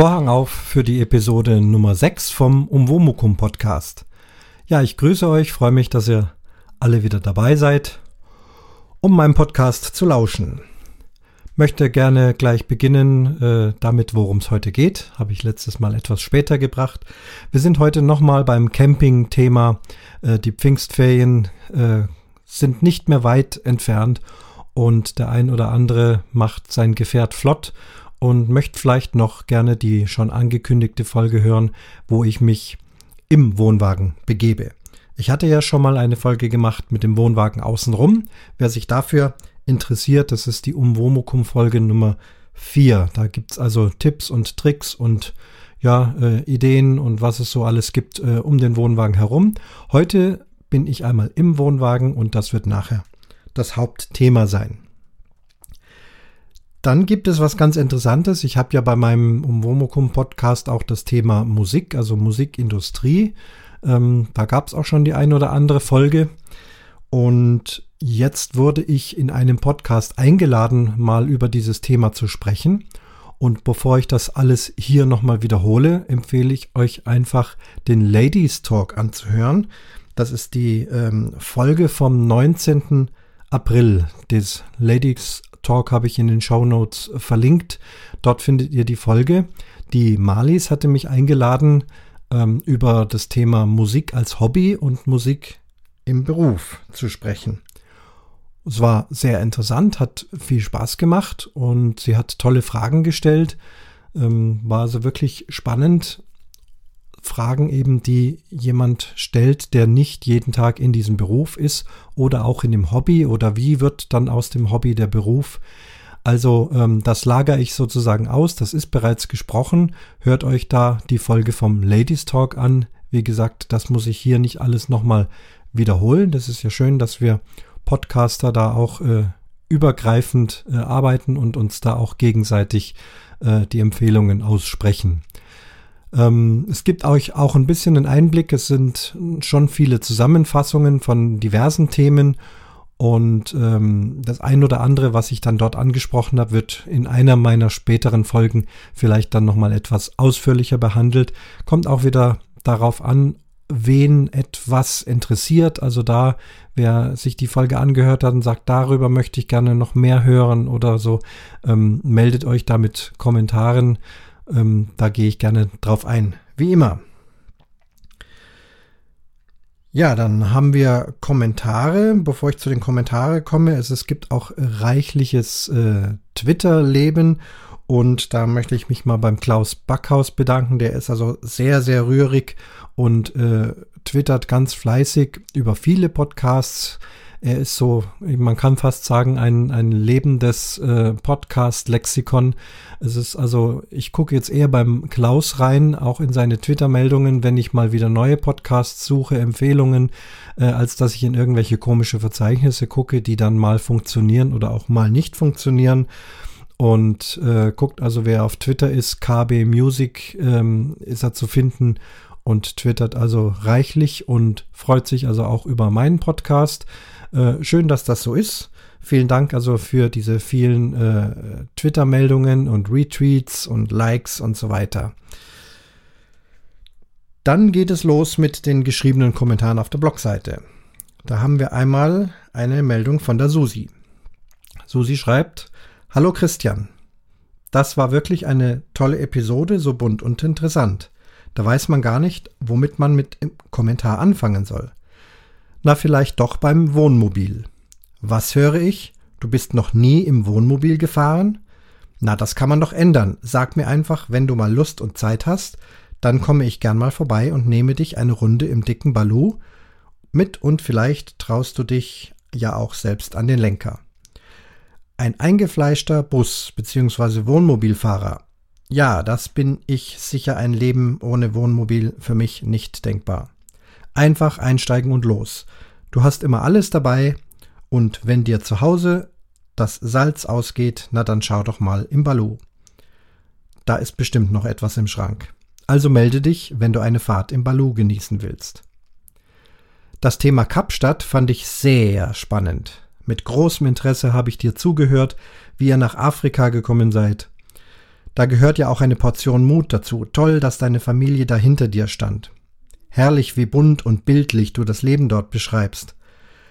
Vorhang auf für die Episode Nummer 6 vom Umwomukum Podcast. Ja, ich grüße euch, freue mich, dass ihr alle wieder dabei seid, um meinem Podcast zu lauschen. Möchte gerne gleich beginnen äh, damit, worum es heute geht. Habe ich letztes Mal etwas später gebracht. Wir sind heute nochmal beim Camping-Thema. Äh, die Pfingstferien äh, sind nicht mehr weit entfernt und der ein oder andere macht sein Gefährt flott und möchte vielleicht noch gerne die schon angekündigte Folge hören, wo ich mich im Wohnwagen begebe. Ich hatte ja schon mal eine Folge gemacht mit dem Wohnwagen außenrum. Wer sich dafür interessiert, das ist die Umwomukum-Folge Nummer 4. Da gibt es also Tipps und Tricks und ja, äh, Ideen und was es so alles gibt äh, um den Wohnwagen herum. Heute bin ich einmal im Wohnwagen und das wird nachher das Hauptthema sein. Dann gibt es was ganz Interessantes. Ich habe ja bei meinem Umwomukum Podcast auch das Thema Musik, also Musikindustrie. Ähm, da gab es auch schon die ein oder andere Folge. Und jetzt wurde ich in einem Podcast eingeladen, mal über dieses Thema zu sprechen. Und bevor ich das alles hier nochmal wiederhole, empfehle ich euch einfach den Ladies Talk anzuhören. Das ist die ähm, Folge vom 19. April des Ladies Talk habe ich in den Show Notes verlinkt. Dort findet ihr die Folge. Die Malis hatte mich eingeladen, ähm, über das Thema Musik als Hobby und Musik im Beruf zu sprechen. Es war sehr interessant, hat viel Spaß gemacht und sie hat tolle Fragen gestellt. Ähm, war also wirklich spannend Fragen eben, die jemand stellt, der nicht jeden Tag in diesem Beruf ist oder auch in dem Hobby oder wie wird dann aus dem Hobby der Beruf. Also ähm, das lagere ich sozusagen aus, das ist bereits gesprochen. Hört euch da die Folge vom Ladies Talk an. Wie gesagt, das muss ich hier nicht alles nochmal wiederholen. Das ist ja schön, dass wir Podcaster da auch äh, übergreifend äh, arbeiten und uns da auch gegenseitig äh, die Empfehlungen aussprechen. Ähm, es gibt euch auch ein bisschen einen Einblick. Es sind schon viele Zusammenfassungen von diversen Themen. Und ähm, das ein oder andere, was ich dann dort angesprochen habe, wird in einer meiner späteren Folgen vielleicht dann nochmal etwas ausführlicher behandelt. Kommt auch wieder darauf an, wen etwas interessiert. Also da, wer sich die Folge angehört hat und sagt, darüber möchte ich gerne noch mehr hören oder so, ähm, meldet euch da mit Kommentaren. Ähm, da gehe ich gerne drauf ein. Wie immer. Ja, dann haben wir Kommentare. Bevor ich zu den Kommentaren komme, es, es gibt auch reichliches äh, Twitter-Leben. Und da möchte ich mich mal beim Klaus Backhaus bedanken. Der ist also sehr, sehr rührig und äh, twittert ganz fleißig über viele Podcasts. Er ist so, man kann fast sagen, ein, ein lebendes äh, Podcast-Lexikon. Es ist also, ich gucke jetzt eher beim Klaus rein, auch in seine Twitter-Meldungen, wenn ich mal wieder neue Podcasts suche, Empfehlungen, äh, als dass ich in irgendwelche komische Verzeichnisse gucke, die dann mal funktionieren oder auch mal nicht funktionieren. Und äh, guckt also, wer auf Twitter ist, KB Music ähm, ist er zu finden und twittert also reichlich und freut sich also auch über meinen Podcast. Äh, schön, dass das so ist. Vielen Dank also für diese vielen äh, Twitter-Meldungen und Retweets und Likes und so weiter. Dann geht es los mit den geschriebenen Kommentaren auf der Blogseite. Da haben wir einmal eine Meldung von der Susi. Susi schreibt: Hallo Christian. Das war wirklich eine tolle Episode, so bunt und interessant. Da weiß man gar nicht, womit man mit dem Kommentar anfangen soll. Na, vielleicht doch beim Wohnmobil. Was höre ich? Du bist noch nie im Wohnmobil gefahren? Na, das kann man doch ändern. Sag mir einfach, wenn du mal Lust und Zeit hast, dann komme ich gern mal vorbei und nehme dich eine Runde im dicken Balu mit und vielleicht traust du dich ja auch selbst an den Lenker. Ein eingefleischter Bus- bzw. Wohnmobilfahrer. Ja, das bin ich sicher ein Leben ohne Wohnmobil für mich nicht denkbar. Einfach einsteigen und los. Du hast immer alles dabei und wenn dir zu Hause das Salz ausgeht, na dann schau doch mal im Balu. Da ist bestimmt noch etwas im Schrank. Also melde dich, wenn du eine Fahrt im Balu genießen willst. Das Thema Kapstadt fand ich sehr spannend. Mit großem Interesse habe ich dir zugehört, wie ihr nach Afrika gekommen seid. Da gehört ja auch eine Portion Mut dazu. Toll, dass deine Familie da hinter dir stand. Herrlich, wie bunt und bildlich du das Leben dort beschreibst.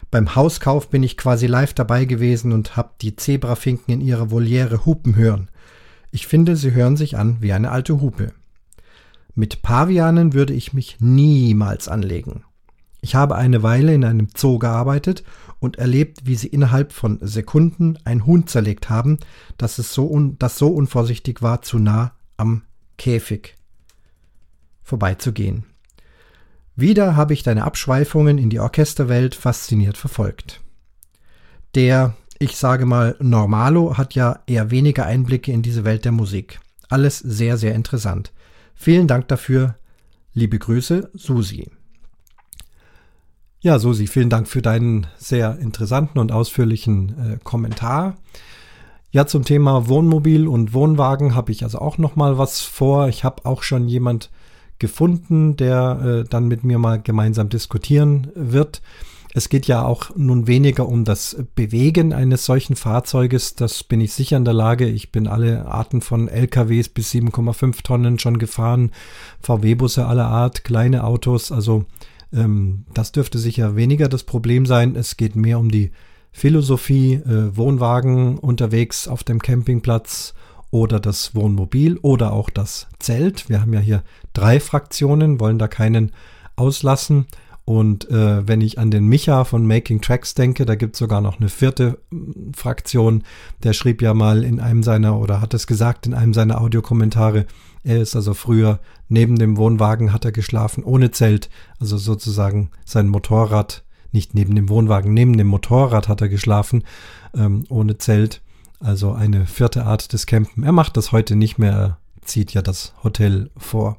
Beim Hauskauf bin ich quasi live dabei gewesen und hab die Zebrafinken in ihrer Voliere hupen hören. Ich finde, sie hören sich an wie eine alte Hupe. Mit Pavianen würde ich mich niemals anlegen. Ich habe eine Weile in einem Zoo gearbeitet und erlebt, wie sie innerhalb von Sekunden ein Huhn zerlegt haben, dass es so un das so unvorsichtig war, zu nah am Käfig vorbeizugehen. Wieder habe ich deine Abschweifungen in die Orchesterwelt fasziniert verfolgt. Der, ich sage mal, Normalo hat ja eher weniger Einblicke in diese Welt der Musik. Alles sehr, sehr interessant. Vielen Dank dafür. Liebe Grüße, Susi. Ja, Susi, vielen Dank für deinen sehr interessanten und ausführlichen äh, Kommentar. Ja, zum Thema Wohnmobil und Wohnwagen habe ich also auch noch mal was vor. Ich habe auch schon jemand gefunden, der äh, dann mit mir mal gemeinsam diskutieren wird. Es geht ja auch nun weniger um das Bewegen eines solchen Fahrzeuges. Das bin ich sicher in der Lage. Ich bin alle Arten von LKWs bis 7,5 Tonnen schon gefahren. VW-Busse aller Art, kleine Autos. Also ähm, das dürfte sicher weniger das Problem sein. Es geht mehr um die Philosophie, äh, Wohnwagen unterwegs auf dem Campingplatz oder das Wohnmobil oder auch das Zelt. Wir haben ja hier drei Fraktionen, wollen da keinen auslassen. Und äh, wenn ich an den Micha von Making Tracks denke, da gibt es sogar noch eine vierte mm, Fraktion. Der schrieb ja mal in einem seiner oder hat es gesagt in einem seiner Audiokommentare, er ist also früher neben dem Wohnwagen hat er geschlafen, ohne Zelt, also sozusagen sein Motorrad, nicht neben dem Wohnwagen, neben dem Motorrad hat er geschlafen, ähm, ohne Zelt. Also eine vierte Art des Campen. Er macht das heute nicht mehr, er zieht ja das Hotel vor.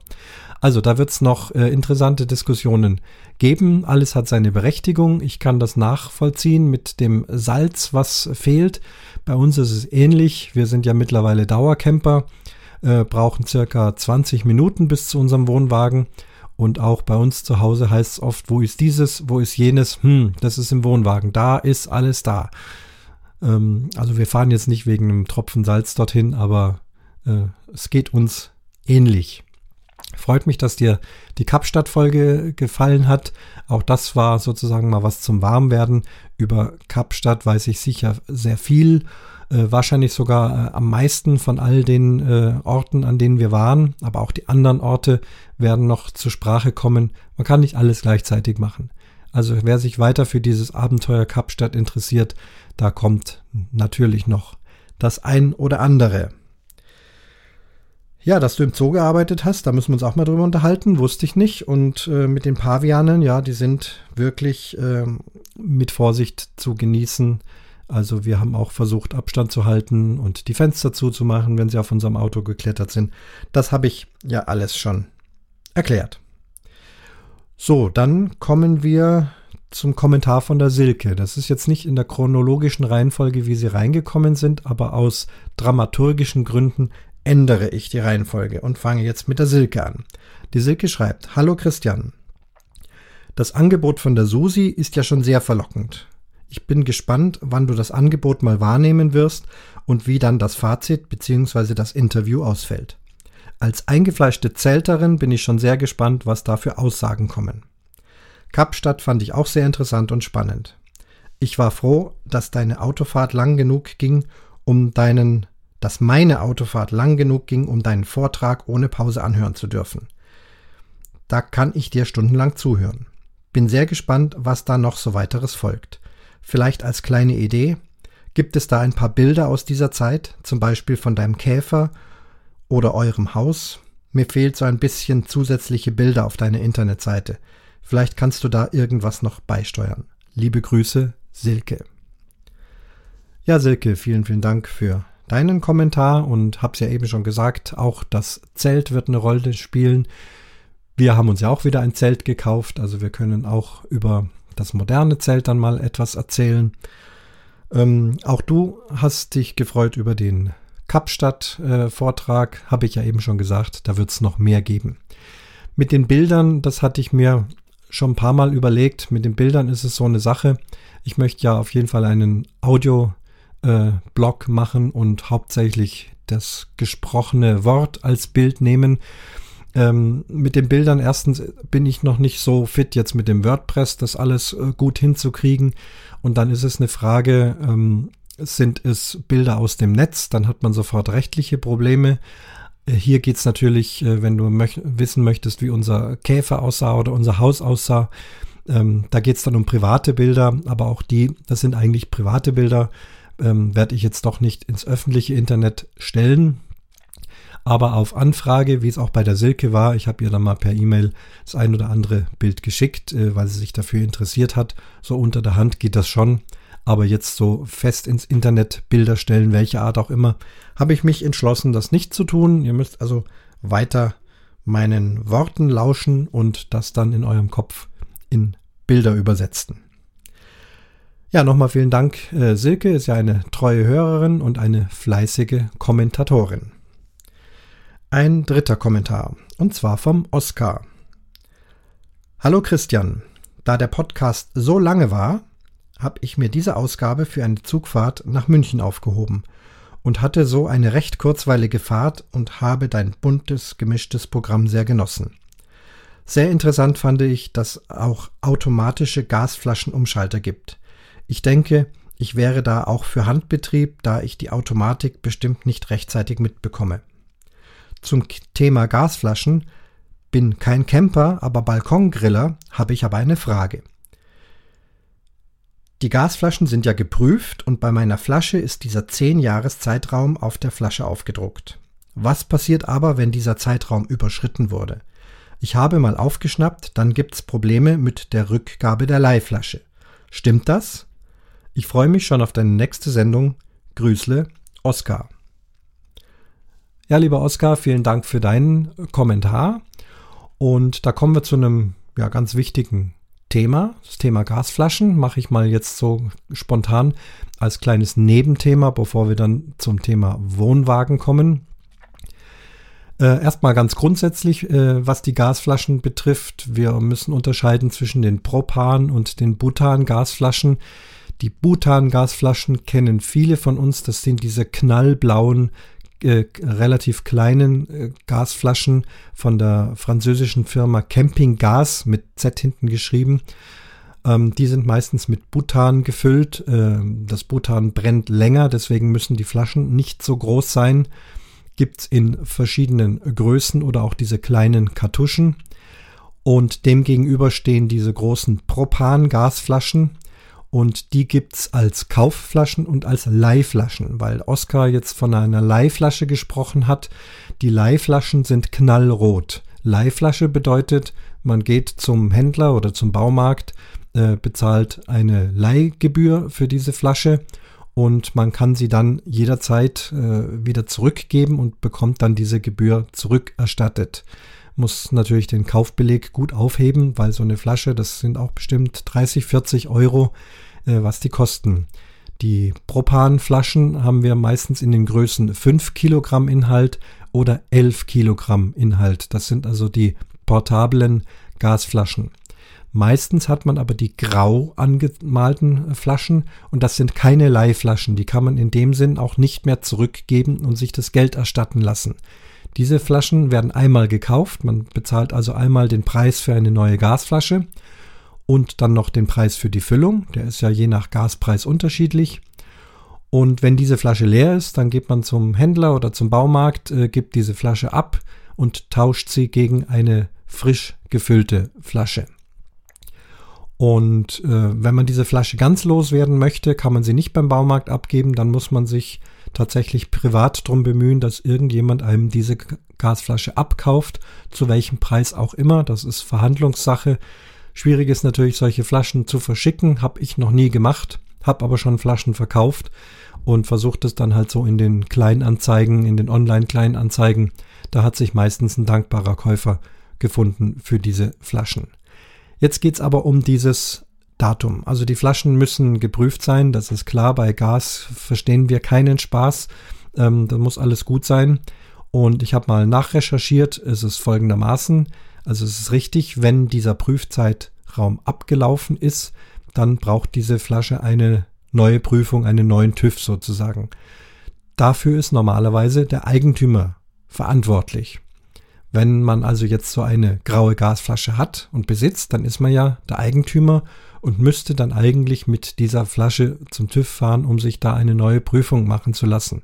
Also da wird es noch äh, interessante Diskussionen geben. Alles hat seine Berechtigung. Ich kann das nachvollziehen mit dem Salz, was fehlt. Bei uns ist es ähnlich. Wir sind ja mittlerweile Dauercamper äh, brauchen circa 20 Minuten bis zu unserem Wohnwagen. Und auch bei uns zu Hause heißt es oft, wo ist dieses, wo ist jenes? Hm, das ist im Wohnwagen. Da ist alles da. Ähm, also wir fahren jetzt nicht wegen einem Tropfen Salz dorthin, aber äh, es geht uns ähnlich. Freut mich, dass dir die Kapstadt-Folge gefallen hat. Auch das war sozusagen mal was zum Warmwerden. Über Kapstadt weiß ich sicher sehr viel äh, wahrscheinlich sogar äh, am meisten von all den äh, Orten, an denen wir waren, aber auch die anderen Orte werden noch zur Sprache kommen. Man kann nicht alles gleichzeitig machen. Also wer sich weiter für dieses Abenteuer Kapstadt interessiert, da kommt natürlich noch das ein oder andere. Ja, dass du im Zoo gearbeitet hast, da müssen wir uns auch mal drüber unterhalten, wusste ich nicht. Und äh, mit den Pavianen, ja, die sind wirklich äh, mit Vorsicht zu genießen. Also wir haben auch versucht, Abstand zu halten und die Fenster zuzumachen, wenn sie auf unserem Auto geklettert sind. Das habe ich ja alles schon erklärt. So, dann kommen wir zum Kommentar von der Silke. Das ist jetzt nicht in der chronologischen Reihenfolge, wie sie reingekommen sind, aber aus dramaturgischen Gründen ändere ich die Reihenfolge und fange jetzt mit der Silke an. Die Silke schreibt, Hallo Christian. Das Angebot von der Susi ist ja schon sehr verlockend. Ich bin gespannt, wann du das Angebot mal wahrnehmen wirst und wie dann das Fazit bzw. das Interview ausfällt. Als eingefleischte Zelterin bin ich schon sehr gespannt, was da für Aussagen kommen. Kapstadt fand ich auch sehr interessant und spannend. Ich war froh, dass deine Autofahrt lang genug ging, um deinen, dass meine Autofahrt lang genug ging, um deinen Vortrag ohne Pause anhören zu dürfen. Da kann ich dir stundenlang zuhören. Bin sehr gespannt, was da noch so weiteres folgt. Vielleicht als kleine Idee, gibt es da ein paar Bilder aus dieser Zeit, zum Beispiel von deinem Käfer oder eurem Haus? Mir fehlt so ein bisschen zusätzliche Bilder auf deiner Internetseite. Vielleicht kannst du da irgendwas noch beisteuern. Liebe Grüße, Silke. Ja, Silke, vielen, vielen Dank für deinen Kommentar und hab's ja eben schon gesagt, auch das Zelt wird eine Rolle spielen. Wir haben uns ja auch wieder ein Zelt gekauft, also wir können auch über das moderne Zelt dann mal etwas erzählen. Ähm, auch du hast dich gefreut über den Kapstadt-Vortrag, äh, habe ich ja eben schon gesagt, da wird es noch mehr geben. Mit den Bildern, das hatte ich mir schon ein paar Mal überlegt, mit den Bildern ist es so eine Sache. Ich möchte ja auf jeden Fall einen Audio-Blog äh, machen und hauptsächlich das gesprochene Wort als Bild nehmen. Ähm, mit den Bildern erstens bin ich noch nicht so fit jetzt mit dem WordPress, das alles äh, gut hinzukriegen. Und dann ist es eine Frage, ähm, sind es Bilder aus dem Netz, dann hat man sofort rechtliche Probleme. Äh, hier geht's natürlich, äh, wenn du möch wissen möchtest, wie unser Käfer aussah oder unser Haus aussah, ähm, da geht's dann um private Bilder, aber auch die, das sind eigentlich private Bilder, ähm, werde ich jetzt doch nicht ins öffentliche Internet stellen. Aber auf Anfrage, wie es auch bei der Silke war, ich habe ihr dann mal per E-Mail das ein oder andere Bild geschickt, äh, weil sie sich dafür interessiert hat. So unter der Hand geht das schon. Aber jetzt so fest ins Internet Bilder stellen, welche Art auch immer, habe ich mich entschlossen, das nicht zu tun. Ihr müsst also weiter meinen Worten lauschen und das dann in eurem Kopf in Bilder übersetzen. Ja, nochmal vielen Dank. Äh, Silke ist ja eine treue Hörerin und eine fleißige Kommentatorin. Ein dritter Kommentar, und zwar vom Oskar. Hallo Christian, da der Podcast so lange war, habe ich mir diese Ausgabe für eine Zugfahrt nach München aufgehoben und hatte so eine recht kurzweilige Fahrt und habe dein buntes, gemischtes Programm sehr genossen. Sehr interessant fand ich, dass auch automatische Gasflaschenumschalter gibt. Ich denke, ich wäre da auch für Handbetrieb, da ich die Automatik bestimmt nicht rechtzeitig mitbekomme. Zum Thema Gasflaschen bin kein Camper, aber Balkongriller, habe ich aber eine Frage. Die Gasflaschen sind ja geprüft und bei meiner Flasche ist dieser 10-Jahres-Zeitraum auf der Flasche aufgedruckt. Was passiert aber, wenn dieser Zeitraum überschritten wurde? Ich habe mal aufgeschnappt, dann gibt's Probleme mit der Rückgabe der Leihflasche. Stimmt das? Ich freue mich schon auf deine nächste Sendung. Grüßle, Oskar. Ja, lieber Oskar, vielen Dank für deinen Kommentar. Und da kommen wir zu einem ja, ganz wichtigen Thema. Das Thema Gasflaschen mache ich mal jetzt so spontan als kleines Nebenthema, bevor wir dann zum Thema Wohnwagen kommen. Äh, erstmal ganz grundsätzlich, äh, was die Gasflaschen betrifft. Wir müssen unterscheiden zwischen den Propan- und den Butan-Gasflaschen. Die Butan-Gasflaschen kennen viele von uns. Das sind diese knallblauen äh, relativ kleinen äh, Gasflaschen von der französischen Firma Camping Gas mit Z hinten geschrieben. Ähm, die sind meistens mit Butan gefüllt. Äh, das Butan brennt länger, deswegen müssen die Flaschen nicht so groß sein. Gibt's in verschiedenen Größen oder auch diese kleinen Kartuschen. Und demgegenüber stehen diese großen Propan-Gasflaschen und die gibt's als Kaufflaschen und als Leihflaschen, weil Oskar jetzt von einer Leihflasche gesprochen hat. Die Leihflaschen sind knallrot. Leihflasche bedeutet, man geht zum Händler oder zum Baumarkt, äh, bezahlt eine Leihgebühr für diese Flasche und man kann sie dann jederzeit äh, wieder zurückgeben und bekommt dann diese Gebühr zurückerstattet. Muss natürlich den Kaufbeleg gut aufheben, weil so eine Flasche, das sind auch bestimmt 30, 40 Euro, äh, was die kosten. Die Propanflaschen haben wir meistens in den Größen 5 Kilogramm Inhalt oder 11 Kilogramm Inhalt. Das sind also die portablen Gasflaschen. Meistens hat man aber die grau angemalten Flaschen und das sind keine Leihflaschen. Die kann man in dem Sinn auch nicht mehr zurückgeben und sich das Geld erstatten lassen. Diese Flaschen werden einmal gekauft. Man bezahlt also einmal den Preis für eine neue Gasflasche und dann noch den Preis für die Füllung. Der ist ja je nach Gaspreis unterschiedlich. Und wenn diese Flasche leer ist, dann geht man zum Händler oder zum Baumarkt, äh, gibt diese Flasche ab und tauscht sie gegen eine frisch gefüllte Flasche. Und äh, wenn man diese Flasche ganz loswerden möchte, kann man sie nicht beim Baumarkt abgeben. Dann muss man sich tatsächlich privat darum bemühen, dass irgendjemand einem diese Gasflasche abkauft, zu welchem Preis auch immer. Das ist Verhandlungssache. Schwierig ist natürlich, solche Flaschen zu verschicken. Habe ich noch nie gemacht, habe aber schon Flaschen verkauft und versucht es dann halt so in den Kleinanzeigen, in den Online-Kleinanzeigen. Da hat sich meistens ein dankbarer Käufer gefunden für diese Flaschen. Jetzt geht's aber um dieses Datum. Also die Flaschen müssen geprüft sein, das ist klar. Bei Gas verstehen wir keinen Spaß. Ähm, da muss alles gut sein. Und ich habe mal nachrecherchiert, es ist folgendermaßen. Also es ist richtig, wenn dieser Prüfzeitraum abgelaufen ist, dann braucht diese Flasche eine neue Prüfung, einen neuen TÜV sozusagen. Dafür ist normalerweise der Eigentümer verantwortlich. Wenn man also jetzt so eine graue Gasflasche hat und besitzt, dann ist man ja der Eigentümer und müsste dann eigentlich mit dieser Flasche zum TÜV fahren, um sich da eine neue Prüfung machen zu lassen.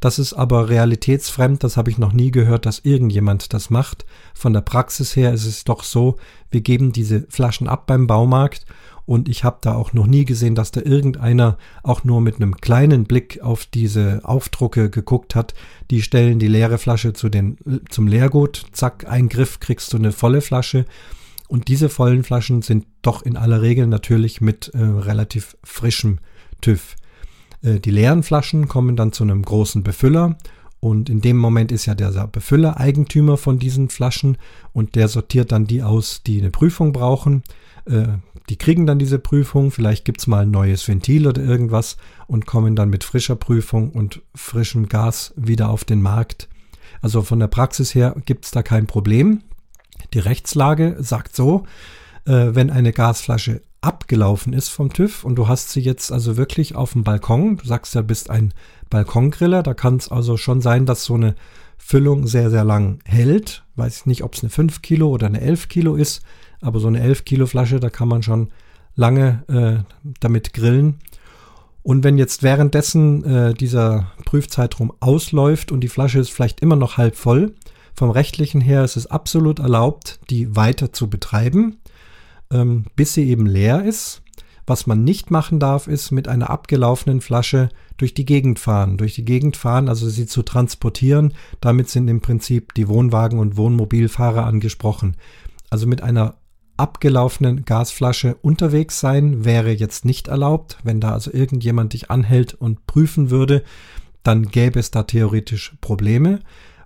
Das ist aber realitätsfremd, das habe ich noch nie gehört, dass irgendjemand das macht. Von der Praxis her ist es doch so, wir geben diese Flaschen ab beim Baumarkt und ich habe da auch noch nie gesehen, dass da irgendeiner auch nur mit einem kleinen Blick auf diese Aufdrucke geguckt hat. Die stellen die leere Flasche zu den, zum Leergut, zack, ein Griff kriegst du eine volle Flasche. Und diese vollen Flaschen sind doch in aller Regel natürlich mit äh, relativ frischem TÜV. Äh, die leeren Flaschen kommen dann zu einem großen Befüller und in dem Moment ist ja der Befüller Eigentümer von diesen Flaschen und der sortiert dann die aus, die eine Prüfung brauchen. Äh, die kriegen dann diese Prüfung, vielleicht gibt es mal ein neues Ventil oder irgendwas und kommen dann mit frischer Prüfung und frischem Gas wieder auf den Markt. Also von der Praxis her gibt es da kein Problem. Die Rechtslage sagt so, äh, wenn eine Gasflasche abgelaufen ist vom TÜV und du hast sie jetzt also wirklich auf dem Balkon, du sagst ja, bist ein Balkongriller, da kann es also schon sein, dass so eine Füllung sehr, sehr lang hält. Weiß ich nicht, ob es eine 5 Kilo oder eine 11 Kilo ist, aber so eine 11 Kilo Flasche, da kann man schon lange äh, damit grillen. Und wenn jetzt währenddessen äh, dieser Prüfzeitraum ausläuft und die Flasche ist vielleicht immer noch halb voll, vom rechtlichen her ist es absolut erlaubt, die weiter zu betreiben, ähm, bis sie eben leer ist. Was man nicht machen darf, ist mit einer abgelaufenen Flasche durch die Gegend fahren. Durch die Gegend fahren, also sie zu transportieren. Damit sind im Prinzip die Wohnwagen- und Wohnmobilfahrer angesprochen. Also mit einer abgelaufenen Gasflasche unterwegs sein wäre jetzt nicht erlaubt. Wenn da also irgendjemand dich anhält und prüfen würde, dann gäbe es da theoretisch Probleme.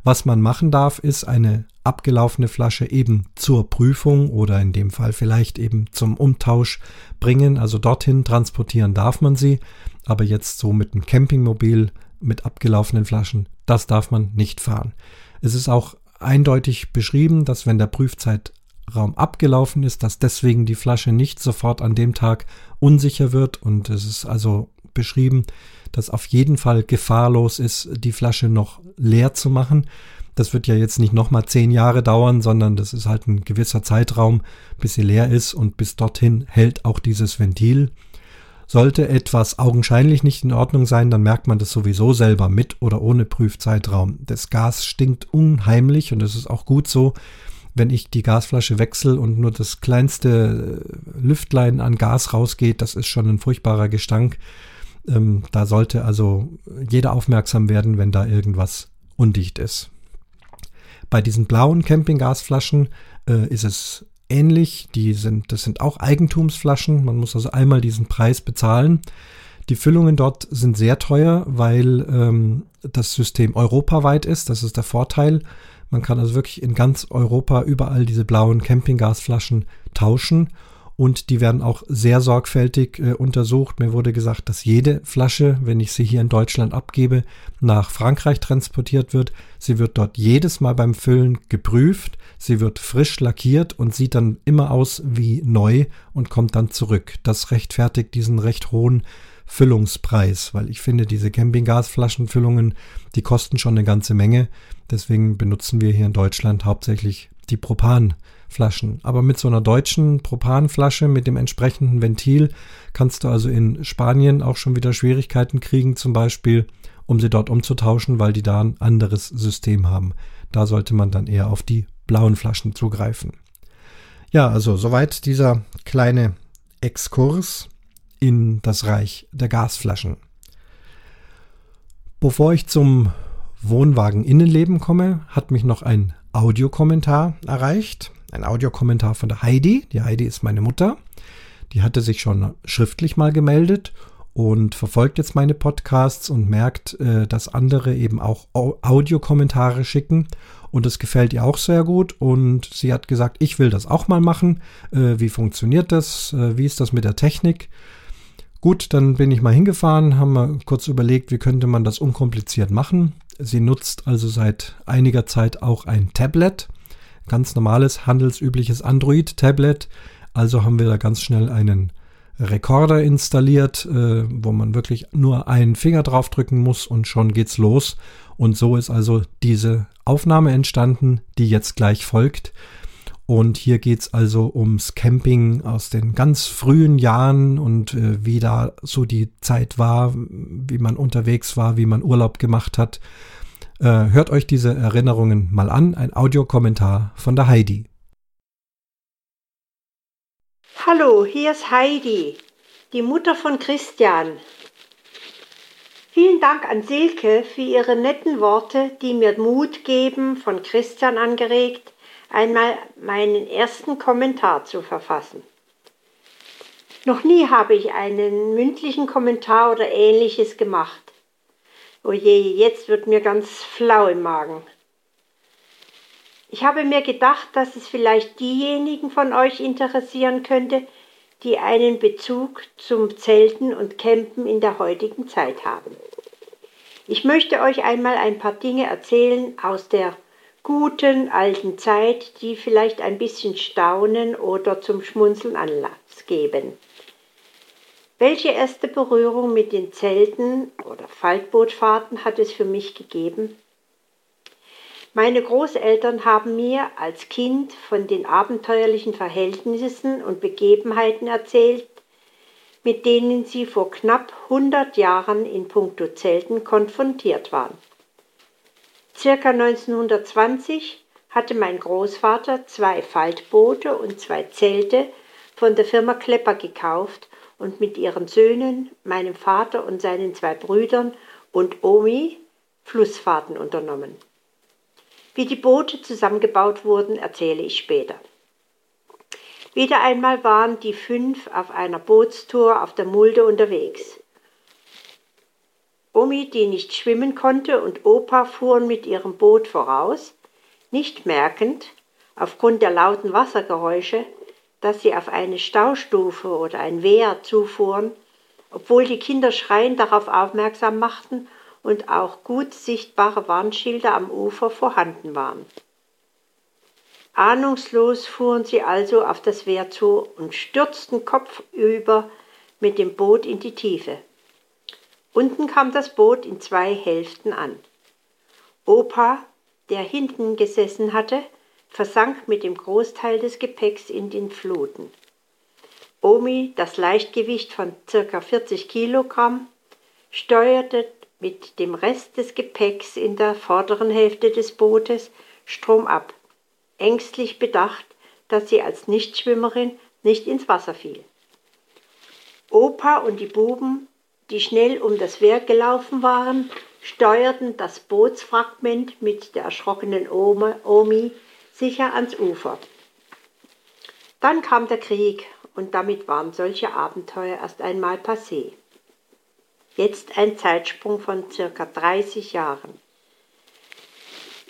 Was man machen darf, ist eine abgelaufene Flasche eben zur Prüfung oder in dem Fall vielleicht eben zum Umtausch bringen. Also dorthin transportieren darf man sie, aber jetzt so mit einem Campingmobil mit abgelaufenen Flaschen, das darf man nicht fahren. Es ist auch eindeutig beschrieben, dass wenn der Prüfzeit Raum abgelaufen ist, dass deswegen die Flasche nicht sofort an dem Tag unsicher wird. Und es ist also beschrieben, dass auf jeden Fall gefahrlos ist, die Flasche noch leer zu machen. Das wird ja jetzt nicht nochmal zehn Jahre dauern, sondern das ist halt ein gewisser Zeitraum, bis sie leer ist und bis dorthin hält auch dieses Ventil. Sollte etwas augenscheinlich nicht in Ordnung sein, dann merkt man das sowieso selber mit oder ohne Prüfzeitraum. Das Gas stinkt unheimlich und es ist auch gut so, wenn ich die Gasflasche wechsle und nur das kleinste äh, Lüftlein an Gas rausgeht, das ist schon ein furchtbarer Gestank. Ähm, da sollte also jeder aufmerksam werden, wenn da irgendwas undicht ist. Bei diesen blauen Campinggasflaschen äh, ist es ähnlich. Die sind, das sind auch Eigentumsflaschen. Man muss also einmal diesen Preis bezahlen. Die Füllungen dort sind sehr teuer, weil ähm, das System europaweit ist. Das ist der Vorteil. Man kann also wirklich in ganz Europa überall diese blauen Campinggasflaschen tauschen und die werden auch sehr sorgfältig äh, untersucht. Mir wurde gesagt, dass jede Flasche, wenn ich sie hier in Deutschland abgebe, nach Frankreich transportiert wird. Sie wird dort jedes Mal beim Füllen geprüft. Sie wird frisch lackiert und sieht dann immer aus wie neu und kommt dann zurück. Das rechtfertigt diesen recht hohen Füllungspreis, weil ich finde, diese Campinggasflaschenfüllungen, die kosten schon eine ganze Menge. Deswegen benutzen wir hier in Deutschland hauptsächlich die Propanflaschen. Aber mit so einer deutschen Propanflasche mit dem entsprechenden Ventil kannst du also in Spanien auch schon wieder Schwierigkeiten kriegen, zum Beispiel, um sie dort umzutauschen, weil die da ein anderes System haben. Da sollte man dann eher auf die blauen Flaschen zugreifen. Ja, also soweit dieser kleine Exkurs in das Reich der Gasflaschen. Bevor ich zum Wohnwagen-Innenleben komme, hat mich noch ein Audiokommentar erreicht. Ein Audiokommentar von der Heidi. Die Heidi ist meine Mutter. Die hatte sich schon schriftlich mal gemeldet und verfolgt jetzt meine Podcasts und merkt, äh, dass andere eben auch Audiokommentare schicken. Und das gefällt ihr auch sehr gut. Und sie hat gesagt, ich will das auch mal machen. Äh, wie funktioniert das? Äh, wie ist das mit der Technik? Gut, dann bin ich mal hingefahren, haben wir kurz überlegt, wie könnte man das unkompliziert machen. Sie nutzt also seit einiger Zeit auch ein Tablet, ganz normales, handelsübliches Android-Tablet. Also haben wir da ganz schnell einen Rekorder installiert, äh, wo man wirklich nur einen Finger draufdrücken muss und schon geht's los. Und so ist also diese Aufnahme entstanden, die jetzt gleich folgt. Und hier geht's also ums Camping aus den ganz frühen Jahren und äh, wie da so die Zeit war, wie man unterwegs war, wie man Urlaub gemacht hat. Äh, hört euch diese Erinnerungen mal an, ein Audiokommentar von der Heidi. Hallo, hier ist Heidi, die Mutter von Christian. Vielen Dank an Silke für ihre netten Worte, die mir Mut geben, von Christian angeregt, einmal meinen ersten Kommentar zu verfassen. Noch nie habe ich einen mündlichen Kommentar oder ähnliches gemacht. Oje, jetzt wird mir ganz flau im Magen. Ich habe mir gedacht, dass es vielleicht diejenigen von euch interessieren könnte, die einen Bezug zum Zelten und Campen in der heutigen Zeit haben. Ich möchte euch einmal ein paar Dinge erzählen aus der guten alten Zeit, die vielleicht ein bisschen Staunen oder zum Schmunzeln Anlass geben. Welche erste Berührung mit den Zelten oder Faltbootfahrten hat es für mich gegeben? Meine Großeltern haben mir als Kind von den abenteuerlichen Verhältnissen und Begebenheiten erzählt, mit denen sie vor knapp 100 Jahren in puncto Zelten konfrontiert waren. Circa 1920 hatte mein Großvater zwei Faltboote und zwei Zelte von der Firma Klepper gekauft und mit ihren Söhnen, meinem Vater und seinen zwei Brüdern und Omi Flussfahrten unternommen. Wie die Boote zusammengebaut wurden, erzähle ich später. Wieder einmal waren die fünf auf einer Bootstour auf der Mulde unterwegs. Omi, die nicht schwimmen konnte, und Opa fuhren mit ihrem Boot voraus, nicht merkend, aufgrund der lauten Wassergeräusche, dass sie auf eine Staustufe oder ein Wehr zufuhren, obwohl die Kinder schreiend darauf aufmerksam machten und auch gut sichtbare Warnschilder am Ufer vorhanden waren. Ahnungslos fuhren sie also auf das Wehr zu und stürzten kopfüber mit dem Boot in die Tiefe. Unten kam das Boot in zwei Hälften an. Opa, der hinten gesessen hatte, versank mit dem Großteil des Gepäcks in den Fluten. Omi, das Leichtgewicht von ca. 40 Kilogramm, steuerte mit dem Rest des Gepäcks in der vorderen Hälfte des Bootes stromab, ängstlich bedacht, dass sie als Nichtschwimmerin nicht ins Wasser fiel. Opa und die Buben, die schnell um das Wehr gelaufen waren, steuerten das Bootsfragment mit der erschrockenen Omi sicher ans Ufer. Dann kam der Krieg und damit waren solche Abenteuer erst einmal passé jetzt ein Zeitsprung von circa 30 Jahren.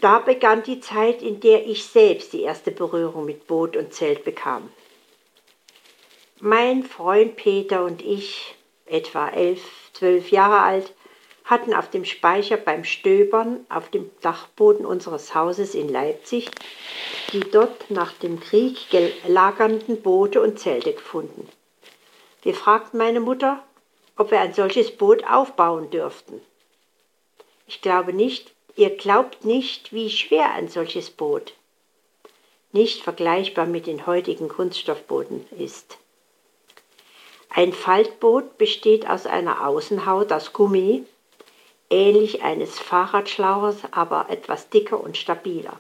Da begann die Zeit, in der ich selbst die erste Berührung mit Boot und Zelt bekam. Mein Freund Peter und ich, etwa elf, zwölf Jahre alt, hatten auf dem Speicher beim Stöbern auf dem Dachboden unseres Hauses in Leipzig die dort nach dem Krieg gelagernden Boote und Zelte gefunden. Wir fragten meine Mutter, ob wir ein solches Boot aufbauen dürften. Ich glaube nicht, ihr glaubt nicht, wie schwer ein solches Boot, nicht vergleichbar mit den heutigen Kunststoffbooten ist. Ein Faltboot besteht aus einer Außenhaut aus Gummi, ähnlich eines Fahrradschlauchers, aber etwas dicker und stabiler.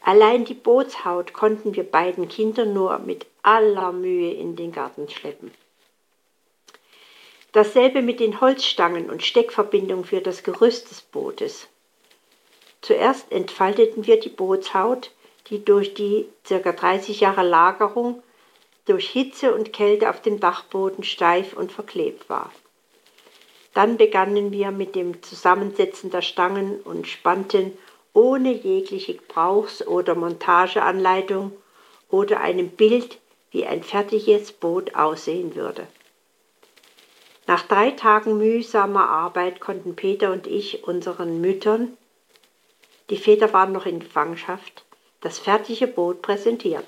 Allein die Bootshaut konnten wir beiden Kinder nur mit aller Mühe in den Garten schleppen. Dasselbe mit den Holzstangen und Steckverbindungen für das Gerüst des Bootes. Zuerst entfalteten wir die Bootshaut, die durch die ca. 30 Jahre Lagerung durch Hitze und Kälte auf dem Dachboden steif und verklebt war. Dann begannen wir mit dem Zusammensetzen der Stangen und spannten ohne jegliche Gebrauchs- oder Montageanleitung oder einem Bild, wie ein fertiges Boot aussehen würde. Nach drei Tagen mühsamer Arbeit konnten Peter und ich unseren Müttern, die Väter waren noch in Gefangenschaft, das fertige Boot präsentieren.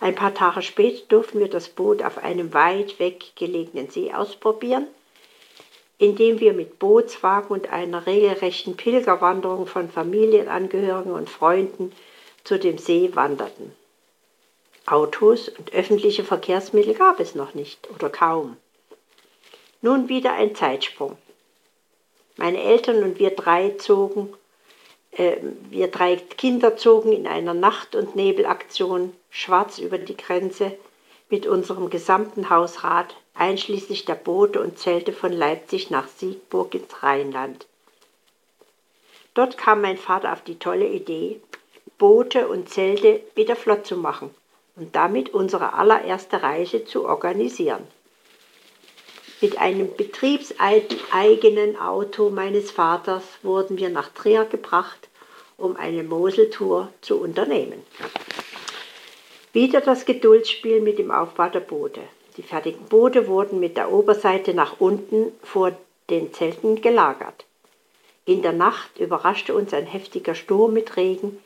Ein paar Tage später durften wir das Boot auf einem weit weg gelegenen See ausprobieren, indem wir mit Bootswagen und einer regelrechten Pilgerwanderung von Familienangehörigen und Freunden zu dem See wanderten. Autos und öffentliche Verkehrsmittel gab es noch nicht oder kaum. Nun wieder ein Zeitsprung. Meine Eltern und wir drei zogen, äh, wir drei Kinder zogen in einer Nacht- und Nebelaktion schwarz über die Grenze mit unserem gesamten Hausrat, einschließlich der Boote und Zelte von Leipzig nach Siegburg ins Rheinland. Dort kam mein Vater auf die tolle Idee, Boote und Zelte wieder flott zu machen und damit unsere allererste Reise zu organisieren. Mit einem betriebseigenen Auto meines Vaters wurden wir nach Trier gebracht, um eine Moseltour zu unternehmen. Wieder das Geduldsspiel mit dem Aufbau der Boote. Die fertigen Boote wurden mit der Oberseite nach unten vor den Zelten gelagert. In der Nacht überraschte uns ein heftiger Sturm mit Regen,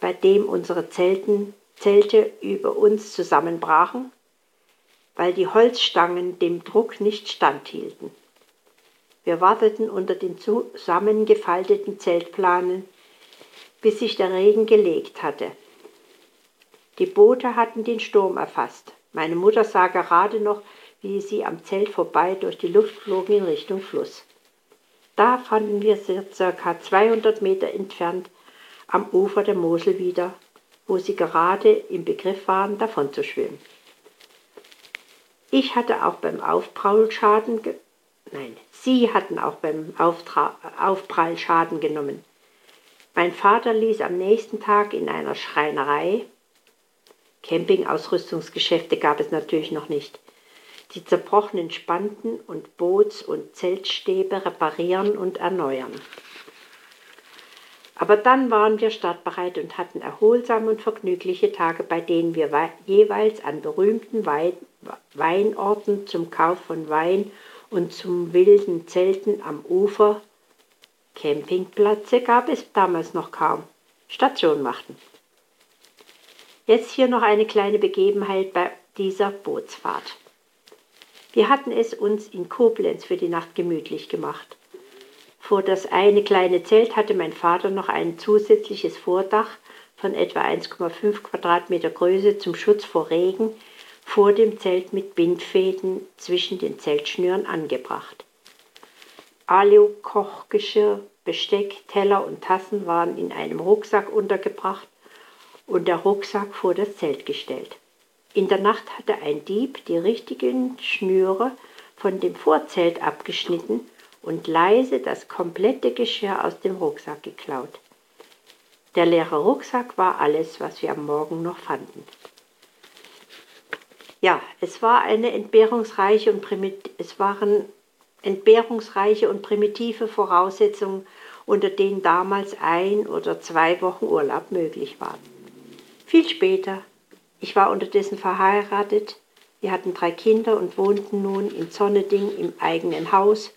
bei dem unsere Zelten Zelte über uns zusammenbrachen, weil die Holzstangen dem Druck nicht standhielten. Wir warteten unter den zusammengefalteten Zeltplanen, bis sich der Regen gelegt hatte. Die Boote hatten den Sturm erfasst. Meine Mutter sah gerade noch, wie sie am Zelt vorbei durch die Luft flogen in Richtung Fluss. Da fanden wir sie circa 200 Meter entfernt am Ufer der Mosel wieder wo sie gerade im Begriff waren, davon zu schwimmen. Ich hatte auch beim Aufprall Schaden, nein, sie hatten auch beim Auftra Aufprall Schaden genommen. Mein Vater ließ am nächsten Tag in einer Schreinerei, Campingausrüstungsgeschäfte gab es natürlich noch nicht, die zerbrochenen Spanten und Boots- und Zeltstäbe reparieren und erneuern. Aber dann waren wir startbereit und hatten erholsame und vergnügliche Tage, bei denen wir jeweils an berühmten Weinorten zum Kauf von Wein und zum wilden Zelten am Ufer, Campingplätze gab es damals noch kaum, Station machten. Jetzt hier noch eine kleine Begebenheit bei dieser Bootsfahrt. Wir hatten es uns in Koblenz für die Nacht gemütlich gemacht. Vor das eine kleine Zelt hatte mein Vater noch ein zusätzliches Vordach von etwa 1,5 Quadratmeter Größe zum Schutz vor Regen vor dem Zelt mit Bindfäden zwischen den Zeltschnüren angebracht. Alu-Kochgeschirr, Besteck, Teller und Tassen waren in einem Rucksack untergebracht und der Rucksack vor das Zelt gestellt. In der Nacht hatte ein Dieb die richtigen Schnüre von dem Vorzelt abgeschnitten und leise das komplette Geschirr aus dem Rucksack geklaut. Der leere Rucksack war alles, was wir am Morgen noch fanden. Ja, es war eine entbehrungsreiche und es waren entbehrungsreiche und primitive Voraussetzungen, unter denen damals ein oder zwei Wochen Urlaub möglich waren. Viel später, ich war unterdessen verheiratet, wir hatten drei Kinder und wohnten nun in Sonneding im eigenen Haus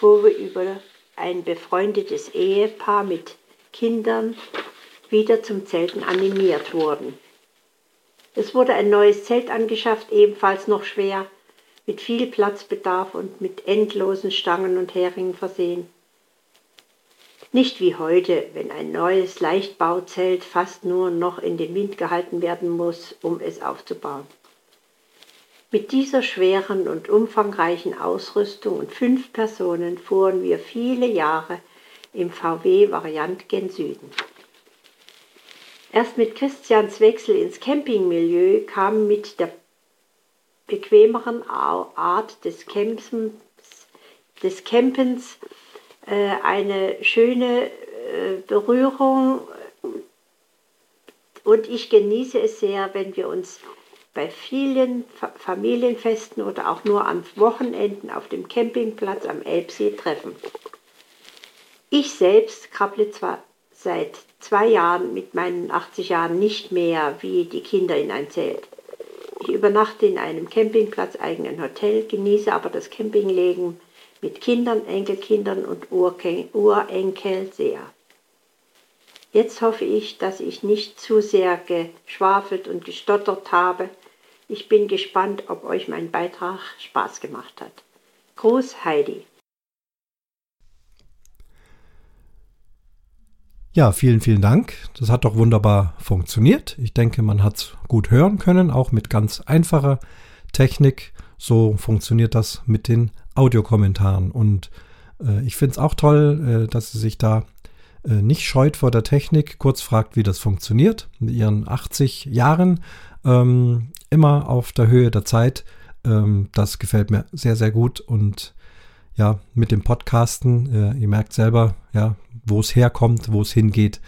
wo wir über ein befreundetes Ehepaar mit Kindern wieder zum Zelten animiert wurden. Es wurde ein neues Zelt angeschafft, ebenfalls noch schwer, mit viel Platzbedarf und mit endlosen Stangen und Heringen versehen. Nicht wie heute, wenn ein neues Leichtbauzelt fast nur noch in den Wind gehalten werden muss, um es aufzubauen. Mit dieser schweren und umfangreichen Ausrüstung und fünf Personen fuhren wir viele Jahre im VW Variant gen Süden. Erst mit Christians Wechsel ins Campingmilieu kam mit der bequemeren Art des Campens, des Campens eine schöne äh, Berührung und ich genieße es sehr, wenn wir uns bei vielen Familienfesten oder auch nur an Wochenenden auf dem Campingplatz am Elbsee treffen. Ich selbst krabble zwar seit zwei Jahren mit meinen 80 Jahren nicht mehr wie die Kinder in ein Zelt. Ich übernachte in einem Campingplatz eigenen Hotel, genieße aber das Campinglegen mit Kindern, Enkelkindern und Urenkel sehr. Jetzt hoffe ich, dass ich nicht zu sehr geschwafelt und gestottert habe. Ich bin gespannt, ob euch mein Beitrag Spaß gemacht hat. Gruß Heidi. Ja, vielen, vielen Dank. Das hat doch wunderbar funktioniert. Ich denke, man hat es gut hören können, auch mit ganz einfacher Technik. So funktioniert das mit den Audiokommentaren. Und äh, ich finde es auch toll, äh, dass Sie sich da äh, nicht scheut vor der Technik, kurz fragt, wie das funktioniert. Mit ihren 80 Jahren ähm, immer auf der Höhe der Zeit. Ähm, das gefällt mir sehr, sehr gut. Und ja, mit dem Podcasten, äh, ihr merkt selber, ja, wo es herkommt, wo es hingeht,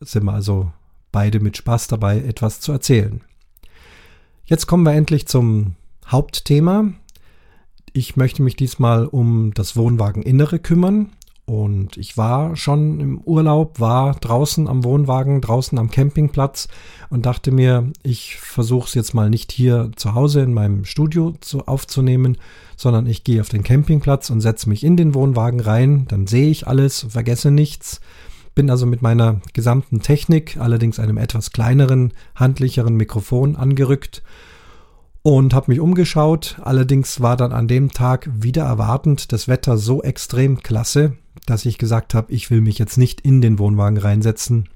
sind wir also beide mit Spaß dabei, etwas zu erzählen. Jetzt kommen wir endlich zum Hauptthema. Ich möchte mich diesmal um das Wohnwageninnere kümmern. Und ich war schon im Urlaub, war draußen am Wohnwagen, draußen am Campingplatz und dachte mir, ich versuche es jetzt mal nicht hier zu Hause in meinem Studio zu, aufzunehmen, sondern ich gehe auf den Campingplatz und setze mich in den Wohnwagen rein. Dann sehe ich alles, vergesse nichts. Bin also mit meiner gesamten Technik, allerdings einem etwas kleineren, handlicheren Mikrofon angerückt und habe mich umgeschaut. Allerdings war dann an dem Tag wieder erwartend das Wetter so extrem klasse, dass ich gesagt habe, ich will mich jetzt nicht in den Wohnwagen reinsetzen.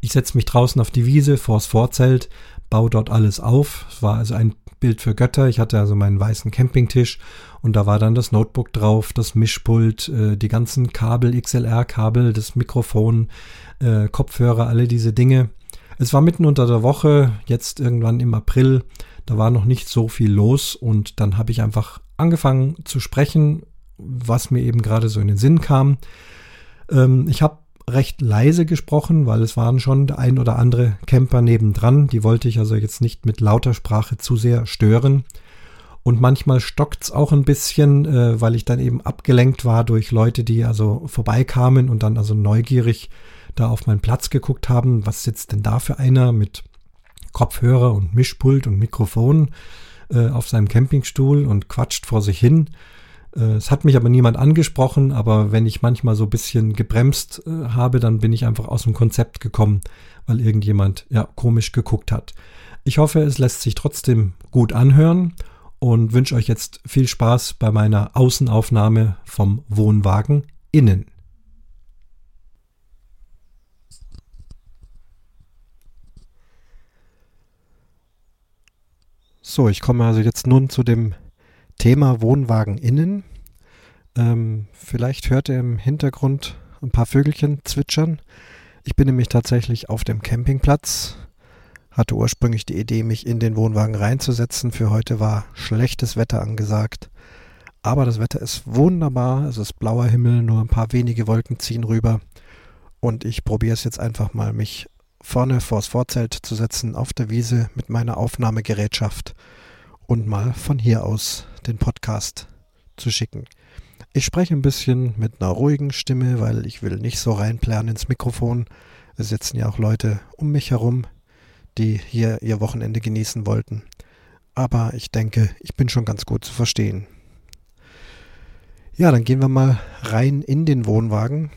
Ich setze mich draußen auf die Wiese vors Vorzelt, baue dort alles auf. Es war also ein Bild für Götter. Ich hatte also meinen weißen Campingtisch und da war dann das Notebook drauf, das Mischpult, äh, die ganzen Kabel, XLR-Kabel, das Mikrofon, äh, Kopfhörer, alle diese Dinge. Es war mitten unter der Woche, jetzt irgendwann im April, da war noch nicht so viel los und dann habe ich einfach angefangen zu sprechen was mir eben gerade so in den Sinn kam. Ähm, ich habe recht leise gesprochen, weil es waren schon der ein oder andere Camper nebendran. Die wollte ich also jetzt nicht mit lauter Sprache zu sehr stören. Und manchmal stockt es auch ein bisschen, äh, weil ich dann eben abgelenkt war durch Leute, die also vorbeikamen und dann also neugierig da auf meinen Platz geguckt haben. Was sitzt denn da für einer mit Kopfhörer und Mischpult und Mikrofon äh, auf seinem Campingstuhl und quatscht vor sich hin? Äh, es hat mich aber niemand angesprochen, aber wenn ich manchmal so ein bisschen gebremst äh, habe, dann bin ich einfach aus dem Konzept gekommen, weil irgendjemand ja komisch geguckt hat. Ich hoffe, es lässt sich trotzdem gut anhören und wünsche euch jetzt viel Spaß bei meiner Außenaufnahme vom Wohnwagen innen. So, ich komme also jetzt nun zu dem Thema Wohnwagen innen. Ähm, vielleicht hört ihr im Hintergrund ein paar Vögelchen zwitschern. Ich bin nämlich tatsächlich auf dem Campingplatz. Hatte ursprünglich die Idee, mich in den Wohnwagen reinzusetzen. Für heute war schlechtes Wetter angesagt. Aber das Wetter ist wunderbar. Es ist blauer Himmel, nur ein paar wenige Wolken ziehen rüber. Und ich probiere es jetzt einfach mal, mich vorne vors Vorzelt zu setzen auf der Wiese mit meiner Aufnahmegerätschaft und mal von hier aus den Podcast zu schicken. Ich spreche ein bisschen mit einer ruhigen Stimme, weil ich will nicht so reinplären ins Mikrofon. Es sitzen ja auch Leute um mich herum, die hier ihr Wochenende genießen wollten. Aber ich denke, ich bin schon ganz gut zu verstehen. Ja, dann gehen wir mal rein in den Wohnwagen.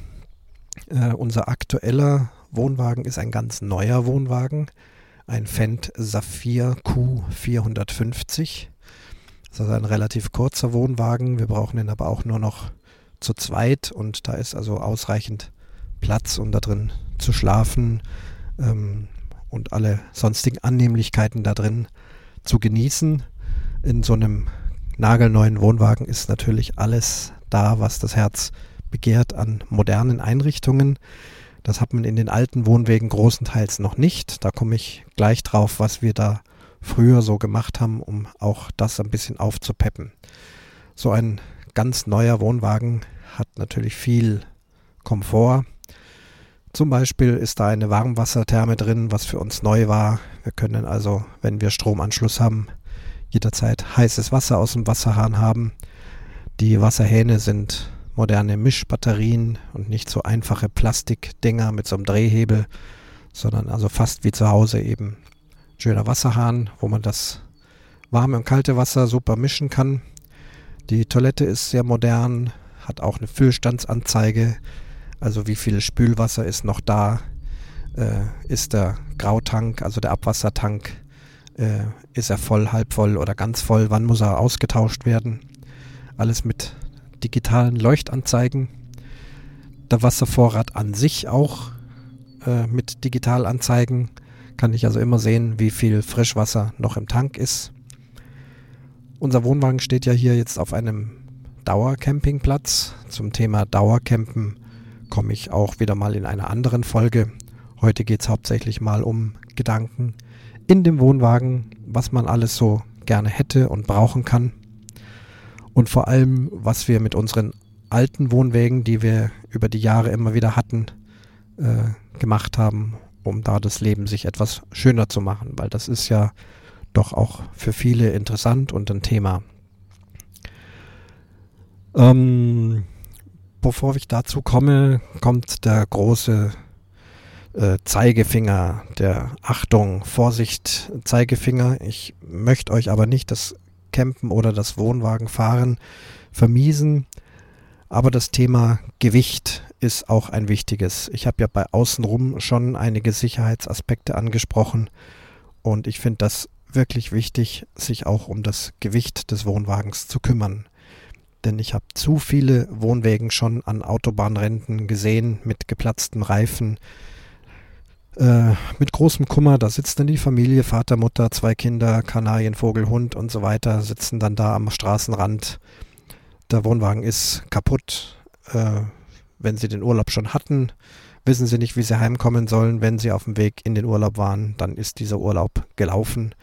Äh, unser aktueller Wohnwagen ist ein ganz neuer Wohnwagen ein Fendt Saphir Q450. Das ist ein relativ kurzer Wohnwagen. Wir brauchen ihn aber auch nur noch zu zweit und da ist also ausreichend Platz, um da drin zu schlafen ähm, und alle sonstigen Annehmlichkeiten da drin zu genießen. In so einem nagelneuen Wohnwagen ist natürlich alles da, was das Herz begehrt an modernen Einrichtungen. Das hat man in den alten Wohnwegen großenteils noch nicht. Da komme ich gleich drauf, was wir da früher so gemacht haben, um auch das ein bisschen aufzupeppen. So ein ganz neuer Wohnwagen hat natürlich viel Komfort. Zum Beispiel ist da eine Warmwassertherme drin, was für uns neu war. Wir können also, wenn wir Stromanschluss haben, jederzeit heißes Wasser aus dem Wasserhahn haben. Die Wasserhähne sind moderne Mischbatterien und nicht so einfache Plastikdinger mit so einem Drehhebel, sondern also fast wie zu Hause eben schöner Wasserhahn, wo man das warme und kalte Wasser super mischen kann. Die Toilette ist sehr modern, hat auch eine Füllstandsanzeige, also wie viel Spülwasser ist noch da. Äh, ist der Grautank, also der Abwassertank, äh, ist er voll, halb voll oder ganz voll? Wann muss er ausgetauscht werden? Alles mit digitalen Leuchtanzeigen. Der Wasservorrat an sich auch äh, mit Digitalanzeigen. Kann ich also immer sehen, wie viel Frischwasser noch im Tank ist. Unser Wohnwagen steht ja hier jetzt auf einem Dauercampingplatz. Zum Thema Dauercampen komme ich auch wieder mal in einer anderen Folge. Heute geht es hauptsächlich mal um Gedanken in dem Wohnwagen, was man alles so gerne hätte und brauchen kann. Und vor allem, was wir mit unseren alten Wohnwägen, die wir über die Jahre immer wieder hatten, äh, gemacht haben, um da das Leben sich etwas schöner zu machen, weil das ist ja doch auch für viele interessant und ein Thema. Ähm, bevor ich dazu komme, kommt der große äh, Zeigefinger, der Achtung, Vorsicht, Zeigefinger. Ich möchte euch aber nicht das Campen oder das Wohnwagenfahren vermiesen. Aber das Thema Gewicht ist auch ein wichtiges. Ich habe ja bei Außenrum schon einige Sicherheitsaspekte angesprochen und ich finde das wirklich wichtig, sich auch um das Gewicht des Wohnwagens zu kümmern. Denn ich habe zu viele Wohnwägen schon an Autobahnrenten gesehen mit geplatzten Reifen, äh, mit großem Kummer, da sitzt dann die Familie, Vater, Mutter, zwei Kinder, Kanarien, Vogel, Hund und so weiter, sitzen dann da am Straßenrand der Wohnwagen ist kaputt. Äh, wenn Sie den Urlaub schon hatten, wissen Sie nicht, wie Sie heimkommen sollen. Wenn Sie auf dem Weg in den Urlaub waren, dann ist dieser Urlaub gelaufen.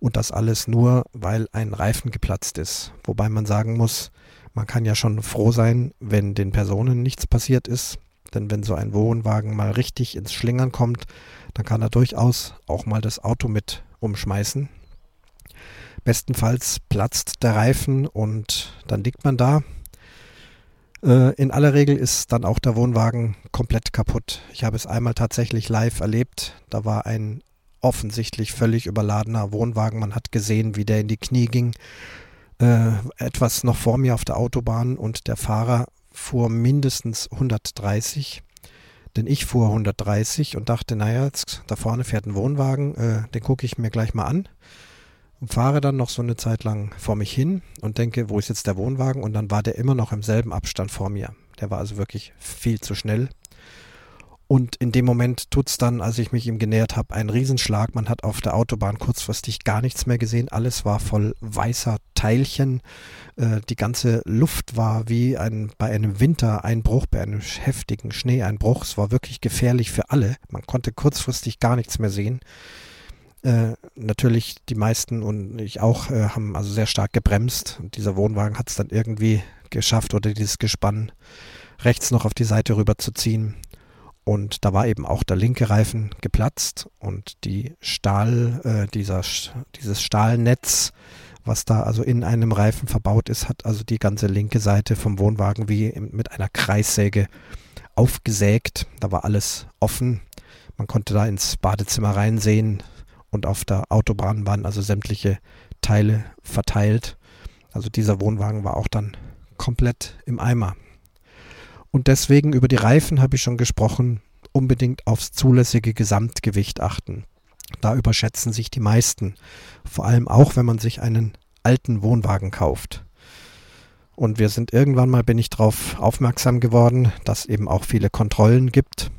Und das alles nur, weil ein Reifen geplatzt ist. Wobei man sagen muss, man kann ja schon froh sein, wenn den Personen nichts passiert ist. Denn wenn so ein Wohnwagen mal richtig ins Schlingern kommt, dann kann er durchaus auch mal das Auto mit umschmeißen. Bestenfalls platzt der Reifen und dann liegt man da. Äh, in aller Regel ist dann auch der Wohnwagen komplett kaputt. Ich habe es einmal tatsächlich live erlebt. Da war ein offensichtlich völlig überladener Wohnwagen. Man hat gesehen, wie der in die Knie ging. Äh, etwas noch vor mir auf der Autobahn und der Fahrer fuhr mindestens 130. Denn ich fuhr 130 und dachte, naja, jetzt, da vorne fährt ein Wohnwagen, äh, den gucke ich mir gleich mal an und fahre dann noch so eine Zeit lang vor mich hin und denke, wo ist jetzt der Wohnwagen? Und dann war der immer noch im selben Abstand vor mir. Der war also wirklich viel zu schnell. Und in dem Moment tut es dann, als ich mich ihm genähert habe, einen Riesenschlag. Man hat auf der Autobahn kurzfristig gar nichts mehr gesehen. Alles war voll weißer Teilchen. Äh, die ganze Luft war wie ein, bei einem Wintereinbruch, bei einem heftigen Schneeeinbruch. Es war wirklich gefährlich für alle. Man konnte kurzfristig gar nichts mehr sehen. Äh, natürlich die meisten und ich auch äh, haben also sehr stark gebremst und dieser Wohnwagen hat es dann irgendwie geschafft oder dieses Gespann rechts noch auf die Seite rüber zu ziehen und da war eben auch der linke Reifen geplatzt und die Stahl, äh, dieser, dieses Stahlnetz, was da also in einem Reifen verbaut ist, hat also die ganze linke Seite vom Wohnwagen wie mit einer Kreissäge aufgesägt. Da war alles offen. Man konnte da ins Badezimmer reinsehen, und auf der Autobahn waren also sämtliche Teile verteilt. Also dieser Wohnwagen war auch dann komplett im Eimer. Und deswegen über die Reifen habe ich schon gesprochen, unbedingt aufs zulässige Gesamtgewicht achten. Da überschätzen sich die meisten, vor allem auch wenn man sich einen alten Wohnwagen kauft. Und wir sind irgendwann mal, bin ich darauf aufmerksam geworden, dass eben auch viele Kontrollen gibt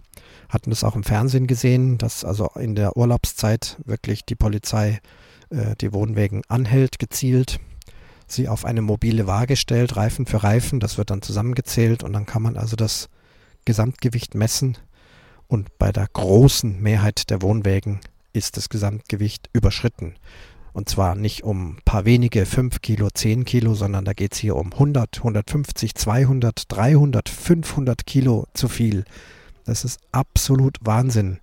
hatten das auch im Fernsehen gesehen, dass also in der Urlaubszeit wirklich die Polizei äh, die Wohnwägen anhält, gezielt, sie auf eine mobile Waage stellt, Reifen für Reifen, das wird dann zusammengezählt und dann kann man also das Gesamtgewicht messen und bei der großen Mehrheit der Wohnwägen ist das Gesamtgewicht überschritten. Und zwar nicht um ein paar wenige 5 Kilo, 10 Kilo, sondern da geht es hier um 100, 150, 200, 300, 500 Kilo zu viel. Das ist absolut Wahnsinn.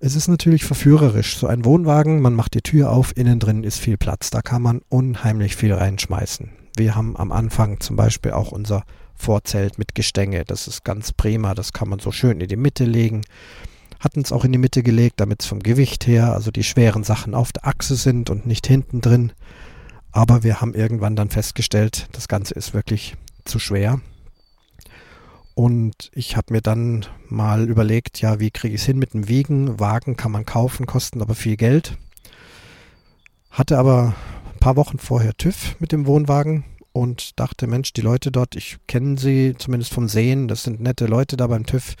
Es ist natürlich verführerisch. So ein Wohnwagen, man macht die Tür auf, innen drin ist viel Platz. Da kann man unheimlich viel reinschmeißen. Wir haben am Anfang zum Beispiel auch unser Vorzelt mit Gestänge. Das ist ganz prima. Das kann man so schön in die Mitte legen. Hatten es auch in die Mitte gelegt, damit es vom Gewicht her, also die schweren Sachen auf der Achse sind und nicht hinten drin. Aber wir haben irgendwann dann festgestellt, das Ganze ist wirklich zu schwer Und ich habe mir dann mal überlegt, ja, wie kriege ich es hin mit dem Wiegen? Wagen kann man kaufen, kosten aber viel Geld. Hatte aber ein paar Wochen vorher TÜV mit dem Wohnwagen und dachte, Mensch, die Leute dort, ich kenne sie zumindest vom Sehen, das sind nette Leute da beim TÜV.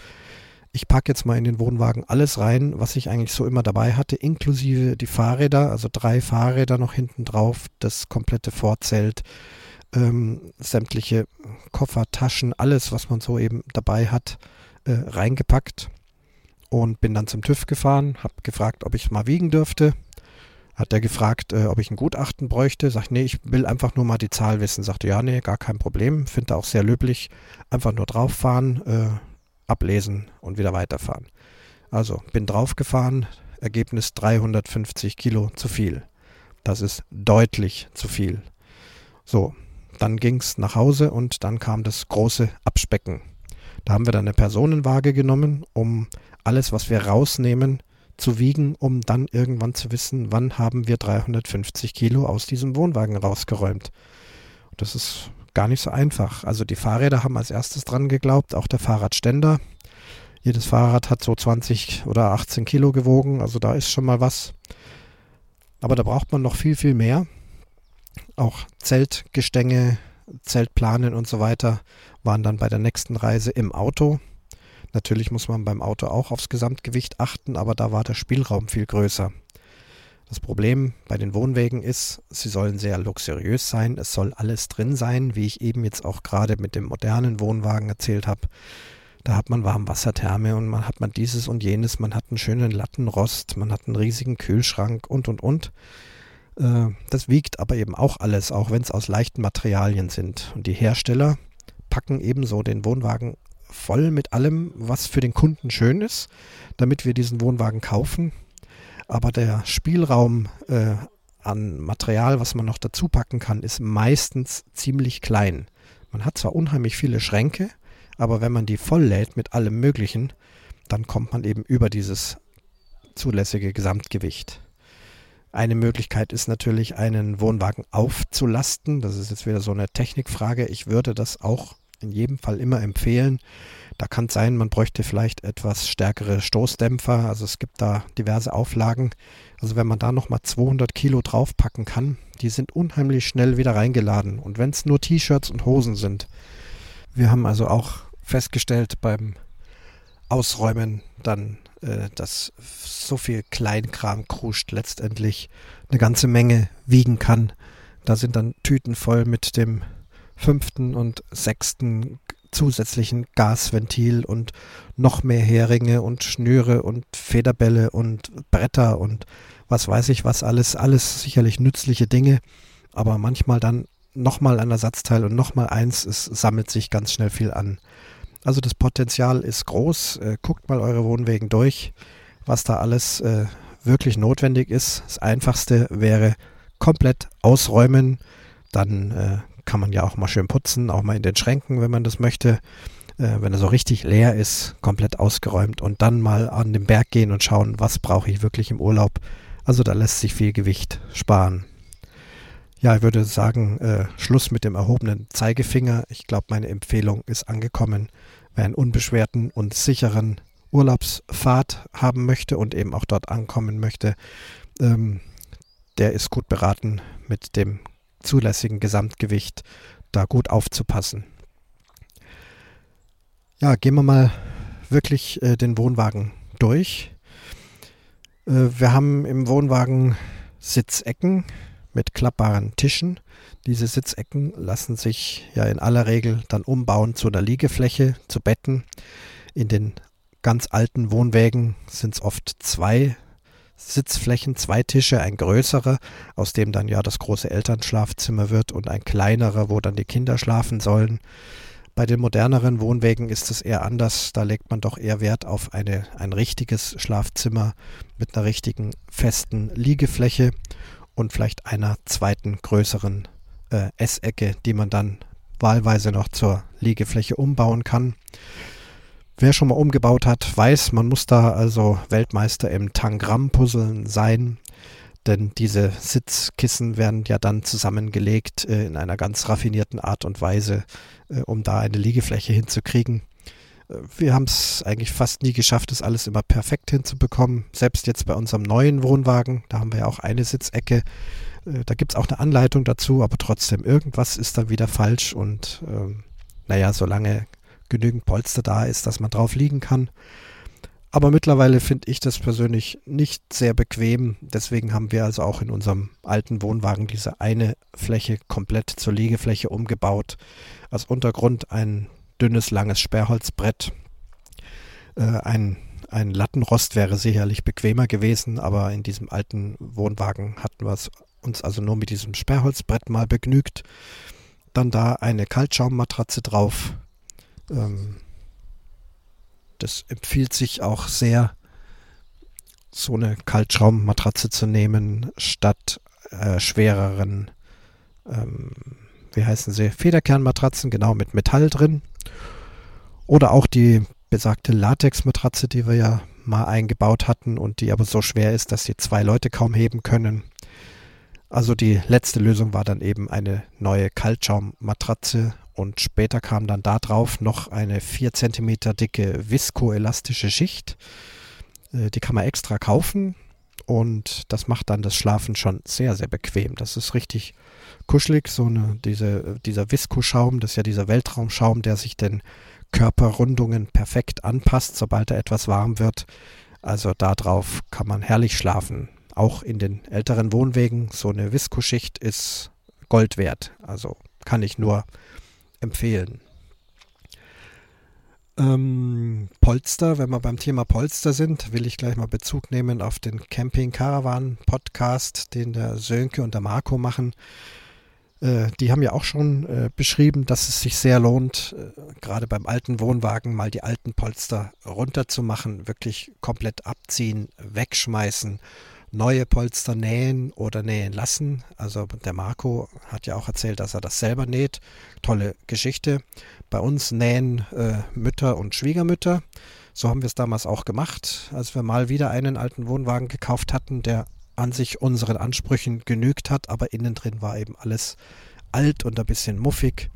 Ich packe jetzt mal in den Wohnwagen alles rein, was ich eigentlich so immer dabei hatte, inklusive die Fahrräder, also drei Fahrräder noch hinten drauf, das komplette Vorzelt, ähm, sämtliche Koffer, Taschen, alles, was man so eben dabei hat, äh, reingepackt und bin dann zum TÜV gefahren, habe gefragt, ob ich mal wiegen dürfte. Hat er gefragt, äh, ob ich ein Gutachten bräuchte. Sagt, nee, ich will einfach nur mal die Zahl wissen. Sagte, ja, nee, gar kein Problem. Finde auch sehr löblich. Einfach nur drauffahren, äh, ablesen und wieder weiterfahren. Also bin draufgefahren. Ergebnis 350 Kilo zu viel. Das ist deutlich zu viel. So, dann ging es nach Hause und dann kam das große Abspecken. Da haben wir dann eine Personenwaage genommen, um alles, was wir rausnehmen, zu wiegen, um dann irgendwann zu wissen, wann haben wir 350 Kilo aus diesem Wohnwagen rausgeräumt. Das ist gar nicht so einfach. Also die Fahrräder haben als erstes dran geglaubt, auch der Fahrradständer. Jedes Fahrrad hat so 20 oder 18 Kilo gewogen, also da ist schon mal was. Aber da braucht man noch viel, viel mehr. Auch Zeltgestänge, Zeltplanen und so weiter waren dann bei der nächsten Reise im Auto. Natürlich muss man beim Auto auch aufs Gesamtgewicht achten, aber da war der Spielraum viel größer. Das Problem bei den Wohnwägen ist, sie sollen sehr luxuriös sein, es soll alles drin sein, wie ich eben jetzt auch gerade mit dem modernen Wohnwagen erzählt habe. Da hat man Warmwassertherme und man hat man dieses und jenes, man hat einen schönen Lattenrost, man hat einen riesigen Kühlschrank und und und. Äh, das wiegt aber eben auch alles, auch wenn es aus leichten Materialien sind. Und die Hersteller packen ebenso den Wohnwagen voll mit allem, was für den Kunden schön ist, damit wir diesen Wohnwagen kaufen. Aber der Spielraum äh, an Material, was man noch dazu packen kann, ist meistens ziemlich klein. Man hat zwar unheimlich viele Schränke, aber wenn man die voll lädt mit allem Möglichen, dann kommt man eben über dieses zulässige Gesamtgewicht. Eine Möglichkeit ist natürlich, einen Wohnwagen aufzulasten. Das ist jetzt wieder so eine Technikfrage. Ich würde das auch in jedem Fall immer empfehlen. Da kann es sein, man bräuchte vielleicht etwas stärkere Stoßdämpfer. Also es gibt da diverse Auflagen. Also wenn man da nochmal 200 Kilo draufpacken kann, die sind unheimlich schnell wieder reingeladen. Und wenn es nur T-Shirts und Hosen sind. Wir haben also auch festgestellt beim Ausräumen dann äh, dass so viel Kleinkram kruscht letztendlich eine ganze Menge wiegen kann. Da sind dann Tüten voll mit dem fünften und sechsten zusätzlichen Gasventil und noch mehr Heringe und Schnüre und Federbälle und Bretter und was weiß ich was alles, alles sicherlich nützliche Dinge, aber manchmal dann nochmal ein Ersatzteil und nochmal eins, es sammelt sich ganz schnell viel an. Also das Potenzial ist groß. Äh, guckt mal eure Wohnwegen durch, was da alles äh, wirklich notwendig ist. Das Einfachste wäre komplett ausräumen. Dann äh, kann man ja auch mal schön putzen, auch mal in den Schränken, wenn man das möchte. Äh, wenn er so richtig leer ist, komplett ausgeräumt und dann mal an den Berg gehen und schauen, was brauche ich wirklich im Urlaub. Also da lässt sich viel Gewicht sparen. Ja, ich würde sagen, äh, Schluss mit dem erhobenen Zeigefinger. Ich glaube, meine Empfehlung ist angekommen. Wer einen unbeschwerten und sicheren Urlaubsfahrt haben möchte und eben auch dort ankommen möchte, ähm, der ist gut beraten, mit dem zulässigen Gesamtgewicht da gut aufzupassen. Ja, gehen wir mal wirklich äh, den Wohnwagen durch. Äh, wir haben im Wohnwagen Sitzecken, mit klappbaren Tischen. Diese Sitzecken lassen sich ja in aller Regel dann umbauen zu einer Liegefläche, zu Betten. In den ganz alten Wohnwägen sind es oft zwei Sitzflächen, zwei Tische, ein größerer, aus dem dann ja das große Elternschlafzimmer wird und ein kleinerer, wo dann die Kinder schlafen sollen. Bei den moderneren Wohnwägen ist es eher anders. Da legt man doch eher Wert auf eine, ein richtiges Schlafzimmer mit einer richtigen festen Liegefläche und vielleicht einer zweiten größeren äh, Essecke, die man dann wahlweise noch zur Liegefläche umbauen kann. Wer schon mal umgebaut hat, weiß, man muss da also Weltmeister im Tangramm-Puzzeln sein, denn diese Sitzkissen werden ja dann zusammengelegt äh, in einer ganz raffinierten Art und Weise, äh, um da eine Liegefläche hinzukriegen. Äh, wir haben es eigentlich fast nie geschafft, das alles immer perfekt hinzubekommen. Selbst jetzt bei unserem neuen Wohnwagen, da haben wir ja auch eine Sitzecke. Äh, da gibt es auch eine Anleitung dazu, aber trotzdem, irgendwas ist dann wieder falsch. Und ähm, naja, solange genügend Polster da ist, dass man drauf liegen kann. Aber mittlerweile finde ich das persönlich nicht sehr bequem. Deswegen haben wir also auch in unserem alten Wohnwagen diese eine Fläche komplett zur Liegefläche umgebaut. Als Untergrund ein dünnes, langes Sperrholzbrett. Äh, ein, ein Lattenrost wäre sicherlich bequemer gewesen, aber in diesem alten Wohnwagen hatten wir es uns also nur mit diesem Sperrholzbrett mal begnügt. Dann da eine Kaltschaummatratze drauf. Ähm, das empfiehlt sich auch sehr, so eine Kaltschaummatratze zu nehmen, statt äh, schwereren, ähm, wie heißen sie, Federkernmatratzen, genau mit Metall drin. Oder auch die besagte Latexmatratze, die wir ja mal eingebaut hatten und die aber so schwer ist, dass sie zwei Leute kaum heben können. Also die letzte Lösung war dann eben eine neue Kaltschaummatratze und später kam dann da drauf noch eine 4 cm dicke viskoelastische Schicht. Äh, die kann man extra kaufen und das macht dann das Schlafen schon sehr, sehr bequem. Das ist richtig kuschelig, so eine, diese, dieser Viskoschaum, das ist ja dieser Weltraumschaum, der sich den Körperrundungen perfekt anpasst, sobald er etwas warm wird. Also darauf kann man herrlich schlafen. Auch in den älteren Wohnwegen, so eine Viskoschicht ist Gold wert. Also kann ich nur empfehlen. Ähm, Polster, wenn wir beim Thema Polster sind, will ich gleich mal Bezug nehmen auf den Camping Caravan Podcast, den der Sönke und der Marco machen. Äh, die haben ja auch schon äh, beschrieben, dass es sich sehr lohnt, äh, gerade beim alten Wohnwagen mal die alten Polster runterzumachen, wirklich komplett abziehen, wegschmeißen, neue Polster nähen oder nähen lassen. Also der Marco hat ja auch erzählt, dass er das selber näht. Tolle Geschichte. Bei uns nähen äh, Mütter und Schwiegermütter. So haben wir es damals auch gemacht, als wir mal wieder einen alten Wohnwagen gekauft hatten, der an sich unseren Ansprüchen genügt hat, aber innen drin war eben alles alt und ein bisschen muffig.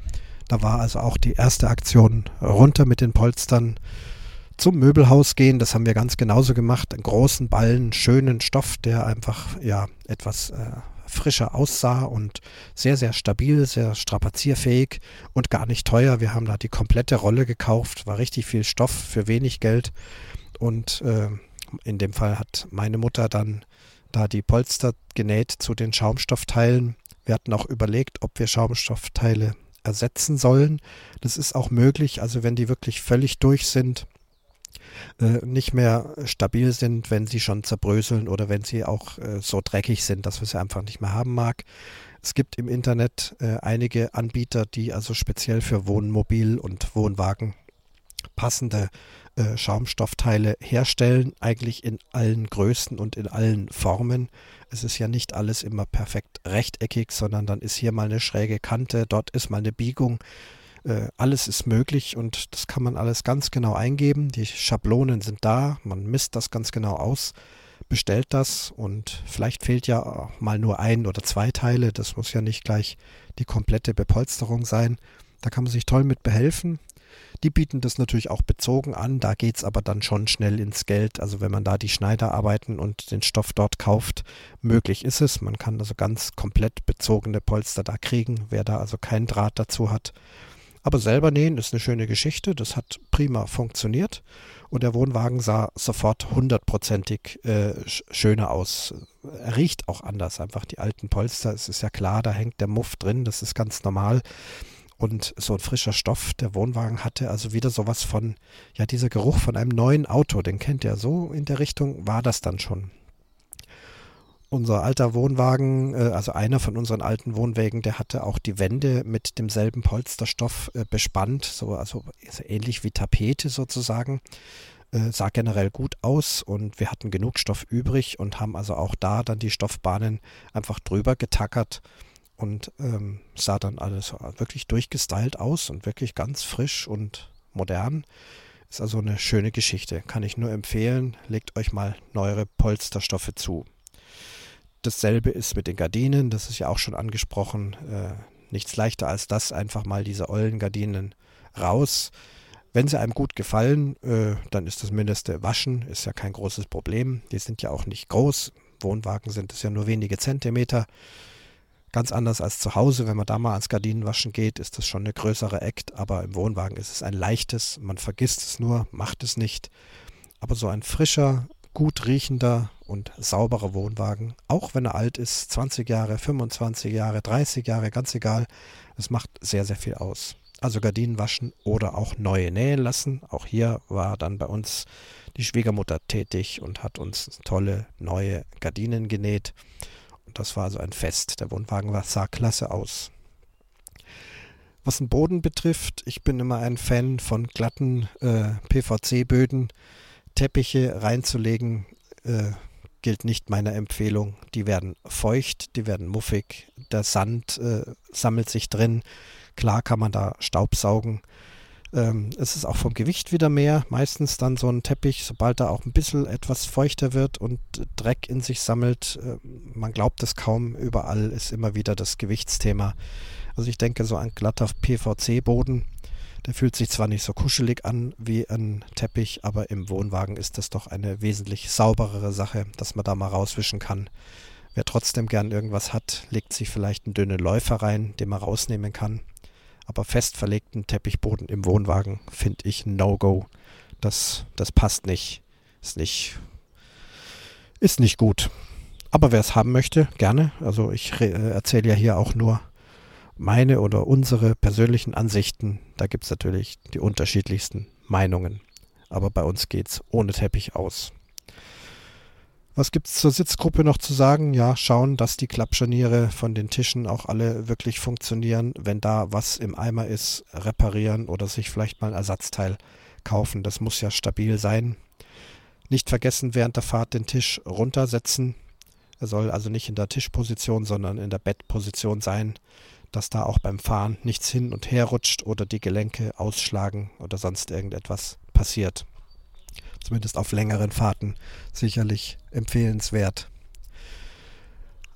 Da war also auch die erste Aktion runter mit den Polstern zum Möbelhaus gehen. Das haben wir ganz genauso gemacht. Einen großen Ballen, schönen Stoff, der einfach ja etwas äh, frischer aussah und sehr, sehr stabil, sehr strapazierfähig und gar nicht teuer. Wir haben da die komplette Rolle gekauft, war richtig viel Stoff für wenig Geld. Und äh, in dem Fall hat meine Mutter dann da die Polster genäht zu den Schaumstoffteilen. Wir hatten auch überlegt, ob wir Schaumstoffteile ersetzen sollen. Das ist auch möglich. Also wenn die wirklich völlig durch sind, äh, nicht mehr stabil sind, wenn sie schon zerbröseln oder wenn sie auch äh, so dreckig sind, dass wir sie einfach nicht mehr haben mag. Es gibt im Internet äh, einige Anbieter, die also speziell für Wohnmobil und Wohnwagen passende äh, Schaumstoffteile herstellen, eigentlich in allen Größen und in allen Formen. Es ist ja nicht alles immer perfekt rechteckig, sondern dann ist hier mal eine schräge Kante, dort ist mal eine Biegung. Äh, alles ist möglich und das kann man alles ganz genau eingeben. Die Schablonen sind da, man misst das ganz genau aus, bestellt das und vielleicht fehlt ja mal nur ein oder zwei Teile. Das muss ja nicht gleich die komplette Bepolsterung sein. Da kann man sich toll mit behelfen. Die bieten das natürlich auch bezogen an, da geht es aber dann schon schnell ins Geld. Also wenn man da die Schneiderarbeiten und den Stoff dort kauft, möglich ist es. Man kann also ganz komplett bezogene Polster da kriegen, wer da also keinen Draht dazu hat. Aber selber nähen ist eine schöne Geschichte, das hat prima funktioniert und der Wohnwagen sah sofort hundertprozentig äh, schöner aus. Er riecht auch anders, einfach die alten Polster, es ist ja klar, da hängt der Muff drin, das ist ganz normal. Und so ein frischer Stoff, der Wohnwagen hatte also wieder sowas von, ja, dieser Geruch von einem neuen Auto, den kennt ihr so in der Richtung, war das dann schon. Unser alter Wohnwagen, äh, also einer von unseren alten Wohnwägen, der hatte auch die Wände mit demselben Polsterstoff äh, bespannt, so also ähnlich wie Tapete sozusagen. Äh, sah generell gut aus und wir hatten genug Stoff übrig und haben also auch da dann die Stoffbahnen einfach drüber getackert und ähm, sah dann alles wirklich durchgestylt aus und wirklich ganz frisch und modern. Ist also eine schöne Geschichte. Kann ich nur empfehlen. Legt euch mal neuere Polsterstoffe zu. Dasselbe ist mit den Gardinen. Das ist ja auch schon angesprochen. Äh, nichts leichter als das. Einfach mal diese ollen Gardinen raus. Wenn sie einem gut gefallen, äh, dann ist das Mindeste waschen, ist ja kein großes Problem. Die sind ja auch nicht groß. Wohnwagen sind es ja nur wenige Zentimeter. Ganz anders als zu Hause, wenn man da mal ans Gardinenwaschen geht, ist das schon eine größere Act, aber im Wohnwagen ist es ein leichtes, man vergisst es nur, macht es nicht. Aber so ein frischer, gut riechender und sauberer Wohnwagen, auch wenn er alt ist, 20 Jahre, 25 Jahre, 30 Jahre, ganz egal, es macht sehr, sehr viel aus. Also Gardinen waschen oder auch neue nähen lassen. Auch hier war dann bei uns die Schwiegermutter tätig und hat uns tolle neue Gardinen genäht. Und das war also ein Fest. Der Wohnwagen war, sah klasse aus. Was den Boden betrifft, ich bin immer ein Fan von glatten äh, PVC-Böden. Teppiche reinzulegen, äh, gilt nicht meiner Empfehlung. Die werden feucht, die werden muffig, der Sand äh, sammelt sich drin. Klar kann man da Staubsaugen. Ähm, es ist auch vom Gewicht wieder mehr. Meistens dann so ein Teppich, sobald er auch ein bisschen etwas feuchter wird und Dreck in sich sammelt. Äh, man glaubt es kaum, überall ist immer wieder das Gewichtsthema. Also ich denke, so ein glatter PVC-Boden, der fühlt sich zwar nicht so kuschelig an wie ein Teppich, aber im Wohnwagen ist das doch eine wesentlich sauberere Sache, dass man da mal rauswischen kann. Wer trotzdem gern irgendwas hat, legt sich vielleicht einen dünnen Läufer rein, den man rausnehmen kann aber fest verlegten Teppichboden im Wohnwagen finde ich No-Go. Das, das passt nicht. Ist nicht, ist nicht gut. Aber wer es haben möchte, gerne. Also ich äh, erzähle ja hier auch nur meine oder unsere persönlichen Ansichten. Da gibt es natürlich die unterschiedlichsten Meinungen. Aber bei uns geht es ohne Teppich aus. Was gibt es zur Sitzgruppe noch zu sagen? Ja, schauen, dass die Klappscharniere von den Tischen auch alle wirklich funktionieren. Wenn da was im Eimer ist, reparieren oder sich vielleicht mal ein Ersatzteil kaufen. Das muss ja stabil sein. Nicht vergessen, während der Fahrt den Tisch runtersetzen. Er soll also nicht in der Tischposition, sondern in der Bettposition sein, dass da auch beim Fahren nichts hin und her rutscht oder die Gelenke ausschlagen oder sonst irgendetwas passiert zumindest auf längeren Fahrten, sicherlich empfehlenswert.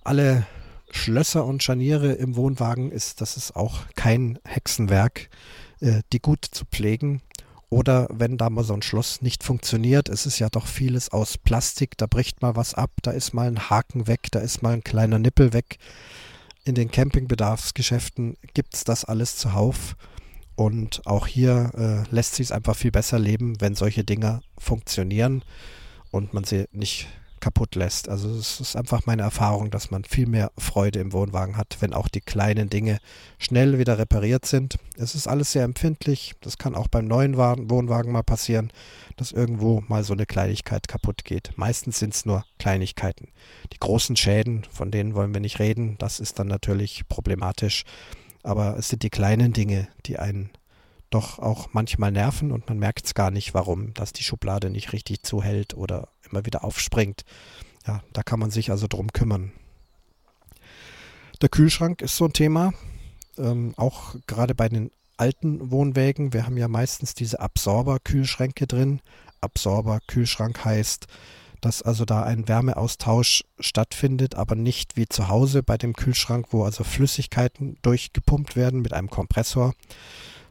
Alle Schlösser und Scharniere im Wohnwagen ist, das ist auch kein Hexenwerk, äh, die gut zu pflegen. Oder wenn da mal so ein Schloss nicht funktioniert, es ist ja doch vieles aus Plastik, da bricht mal was ab, da ist mal ein Haken weg, da ist mal ein kleiner Nippel weg. In den Campingbedarfsgeschäften gibt es das alles zuhauf. Und auch hier äh, lässt sich es einfach viel besser leben, wenn solche Dinge funktionieren und man sie nicht kaputt lässt. Also es ist einfach meine Erfahrung, dass man viel mehr Freude im Wohnwagen hat, wenn auch die kleinen Dinge schnell wieder repariert sind. Es ist alles sehr empfindlich. Das kann auch beim neuen Wohnwagen mal passieren, dass irgendwo mal so eine Kleinigkeit kaputt geht. Meistens sind es nur Kleinigkeiten. Die großen Schäden, von denen wollen wir nicht reden. Das ist dann natürlich problematisch. Aber es sind die kleinen Dinge, die einen doch auch manchmal nerven und man merkt es gar nicht, warum, dass die Schublade nicht richtig zuhält oder immer wieder aufspringt. Ja, da kann man sich also drum kümmern. Der Kühlschrank ist so ein Thema, ähm, auch gerade bei den alten Wohnwägen. Wir haben ja meistens diese Absorber-Kühlschränke drin. Absorber-Kühlschrank heißt, dass also da ein Wärmeaustausch stattfindet, aber nicht wie zu Hause bei dem Kühlschrank, wo also Flüssigkeiten durchgepumpt werden mit einem Kompressor,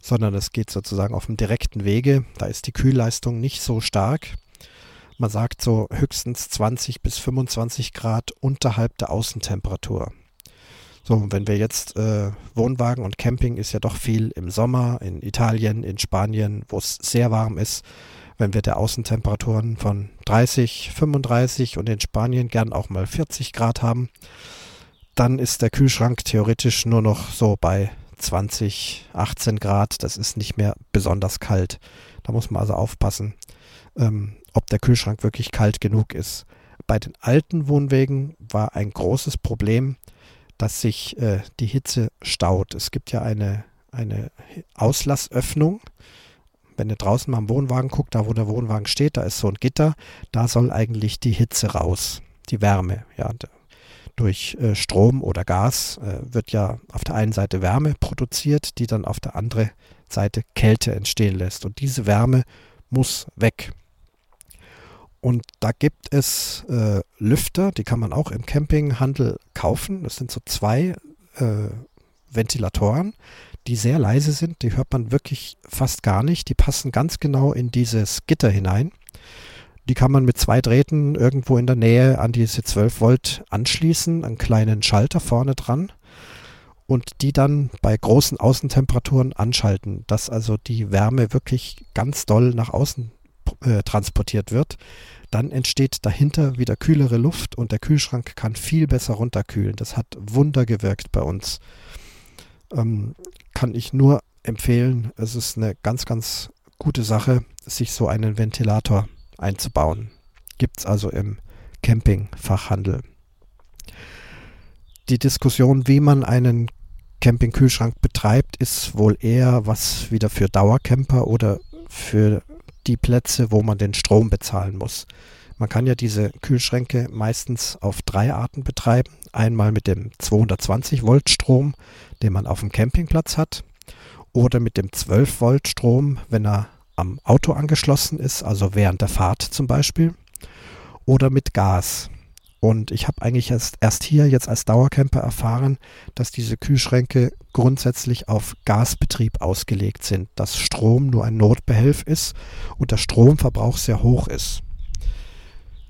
sondern es geht sozusagen auf dem direkten Wege. Da ist die Kühlleistung nicht so stark. Man sagt so höchstens 20 bis 25 Grad unterhalb der Außentemperatur. So, wenn wir jetzt äh, Wohnwagen und Camping ist ja doch viel im Sommer, in Italien, in Spanien, wo es sehr warm ist, wenn wir der Außentemperaturen von 30, 35 und in Spanien gern auch mal 40 Grad haben, dann ist der Kühlschrank theoretisch nur noch so bei 20, 18 Grad. Das ist nicht mehr besonders kalt. Da muss man also aufpassen, ähm, ob der Kühlschrank wirklich kalt genug ist. Bei den alten Wohnwegen war ein großes Problem, dass sich äh, die Hitze staut. Es gibt ja eine, eine Auslassöffnung wenn ihr draußen mal am Wohnwagen guckt, da wo der Wohnwagen steht, da ist so ein Gitter, da soll eigentlich die Hitze raus, die Wärme. Ja, durch äh, Strom oder Gas äh, wird ja auf der einen Seite Wärme produziert, die dann auf der anderen Seite Kälte entstehen lässt. Und diese Wärme muss weg. Und da gibt es äh, Lüfter, die kann man auch im Campinghandel kaufen. Das sind so zwei äh, Ventilatoren, die sehr leise sind. Die hört man wirklich fast gar nicht. Die passen ganz genau in dieses Gitter hinein. Die kann man mit zwei Drähten irgendwo in der Nähe an diese 12 Volt anschließen, einen kleinen Schalter vorne dran und die dann bei großen Außentemperaturen anschalten, dass also die Wärme wirklich ganz doll nach außen äh, transportiert wird. Dann entsteht dahinter wieder kühlere Luft und der Kühlschrank kann viel besser runterkühlen. Das hat Wunder gewirkt bei uns. Ähm, kann ich nur empfehlen. Es ist eine ganz, ganz gute Sache, sich so einen Ventilator einzubauen. Gibt es also im Campingfachhandel. Die Diskussion, wie man einen Campingkühlschrank betreibt, ist wohl eher was wieder für Dauercamper oder für die Plätze, wo man den Strom bezahlen muss. Man kann ja diese Kühlschränke meistens auf drei Arten betreiben. Einmal mit dem 220 Volt Strom, den man auf dem Campingplatz hat, oder mit dem 12 Volt Strom, wenn er am Auto angeschlossen ist, also während der Fahrt zum Beispiel, oder mit Gas. Und ich habe eigentlich erst, erst hier jetzt als Dauercamper erfahren, dass diese Kühlschränke grundsätzlich auf Gasbetrieb ausgelegt sind, dass Strom nur ein Notbehelf ist und der Stromverbrauch sehr hoch ist.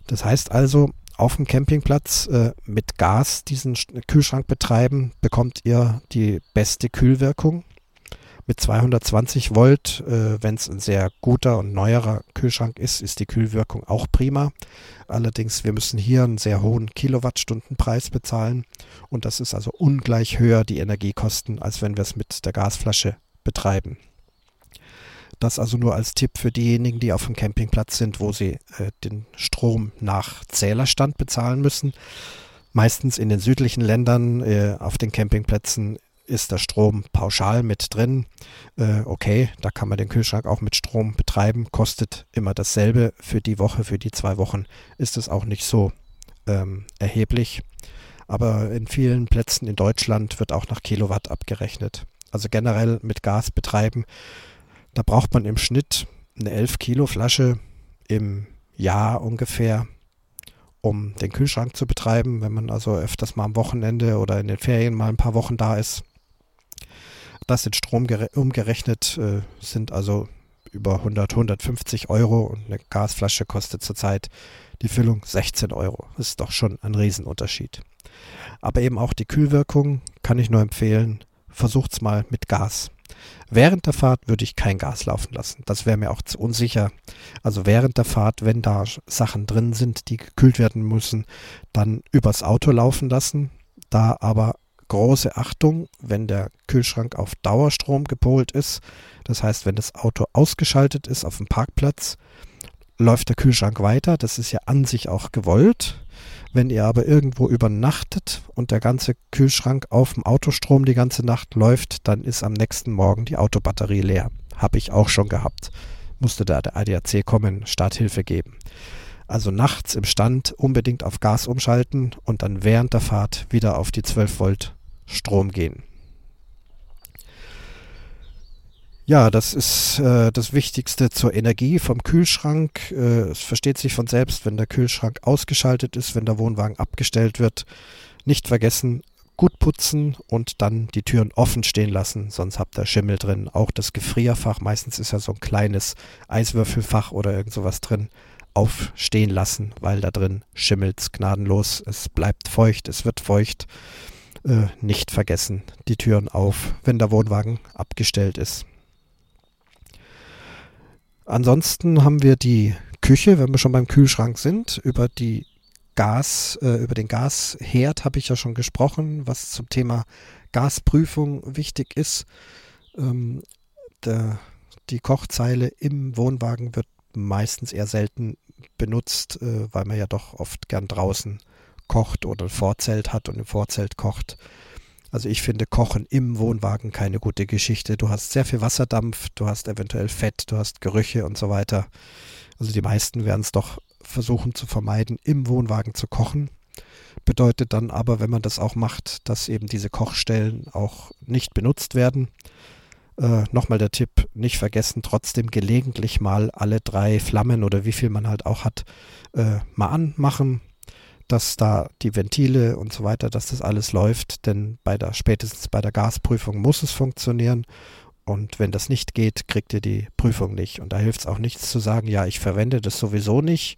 Das heißt also, auf dem Campingplatz äh, mit Gas diesen Kühlschrank betreiben, bekommt ihr die beste Kühlwirkung mit 220 Volt, äh, wenn es ein sehr guter und neuerer Kühlschrank ist, ist die Kühlwirkung auch prima. Allerdings, wir müssen hier einen sehr hohen Kilowattstundenpreis bezahlen und das ist also ungleich höher die Energiekosten, als wenn wir es mit der Gasflasche betreiben. Das also nur als Tipp für diejenigen, die auf dem Campingplatz sind, wo sie äh, den Strom nach Zählerstand bezahlen müssen. Meistens in den südlichen Ländern äh, auf den Campingplätzen ist der Strom pauschal mit drin. Äh, okay, da kann man den Kühlschrank auch mit Strom betreiben, kostet immer dasselbe für die Woche, für die zwei Wochen ist es auch nicht so ähm, erheblich. Aber in vielen Plätzen in Deutschland wird auch nach Kilowatt abgerechnet. Also generell mit Gas betreiben, da braucht man im Schnitt eine 11 Kilo Flasche im Jahr ungefähr um den Kühlschrank zu betreiben, wenn man also öfters mal am Wochenende oder in den Ferien mal ein paar Wochen da ist. Das in Strom umgerechnet äh, sind also über 100, 150 Euro und eine Gasflasche kostet zurzeit die Füllung 16 Euro. Das ist doch schon ein Riesenunterschied. Aber eben auch die Kühlwirkung kann ich nur empfehlen. Versucht's mal mit Gas. Während der Fahrt würde ich kein Gas laufen lassen. Das wäre mir auch zu unsicher. Also während der Fahrt, wenn da Sachen drin sind, die gekühlt werden müssen, dann übers Auto laufen lassen. Da aber große Achtung, wenn der Kühlschrank auf Dauerstrom gepolt ist. Das heißt, wenn das Auto ausgeschaltet ist auf dem Parkplatz, läuft der Kühlschrank weiter. Das ist ja an sich auch gewollt. Wenn ihr aber irgendwo übernachtet und der ganze Kühlschrank auf dem Autostrom die ganze Nacht läuft, dann ist am nächsten Morgen die Autobatterie leer. Habe ich auch schon gehabt. Musste da der ADAC kommen, Starthilfe geben. Also nachts im Stand unbedingt auf Gas umschalten und dann während der Fahrt wieder auf die 12 Volt Strom gehen. Ja, das ist äh, das Wichtigste zur Energie vom Kühlschrank. Äh, es versteht sich von selbst, wenn der Kühlschrank ausgeschaltet ist, wenn der Wohnwagen abgestellt wird. Nicht vergessen, gut putzen und dann die Türen offen stehen lassen, sonst habt ihr Schimmel drin. Auch das Gefrierfach, meistens ist ja so ein kleines Eiswürfelfach oder irgend sowas drin, aufstehen lassen, weil da drin schimmelt gnadenlos. Es bleibt feucht, es wird feucht äh, nicht vergessen, die Türen auf, wenn der Wohnwagen abgestellt ist. Ansonsten haben wir die Küche, wenn wir schon beim Kühlschrank sind, über die Gas, äh, über den Gasherd habe ich ja schon gesprochen, was zum Thema Gasprüfung wichtig ist. Ähm, der, die Kochzeile im Wohnwagen wird meistens eher selten benutzt, äh, weil man ja doch oft gern draußen kocht oder ein Vorzelt hat und im Vorzelt kocht. Also ich finde Kochen im Wohnwagen keine gute Geschichte. Du hast sehr viel Wasserdampf, du hast eventuell Fett, du hast Gerüche und so weiter. Also die meisten werden es doch versuchen zu vermeiden, im Wohnwagen zu kochen. Bedeutet dann aber, wenn man das auch macht, dass eben diese Kochstellen auch nicht benutzt werden. Äh, Nochmal der Tipp, nicht vergessen, trotzdem gelegentlich mal alle drei Flammen oder wie viel man halt auch hat, äh, mal anmachen dass da die Ventile und so weiter, dass das alles läuft, denn bei der, spätestens bei der Gasprüfung muss es funktionieren. Und wenn das nicht geht, kriegt ihr die Prüfung nicht. Und da hilft es auch nichts zu sagen, ja, ich verwende das sowieso nicht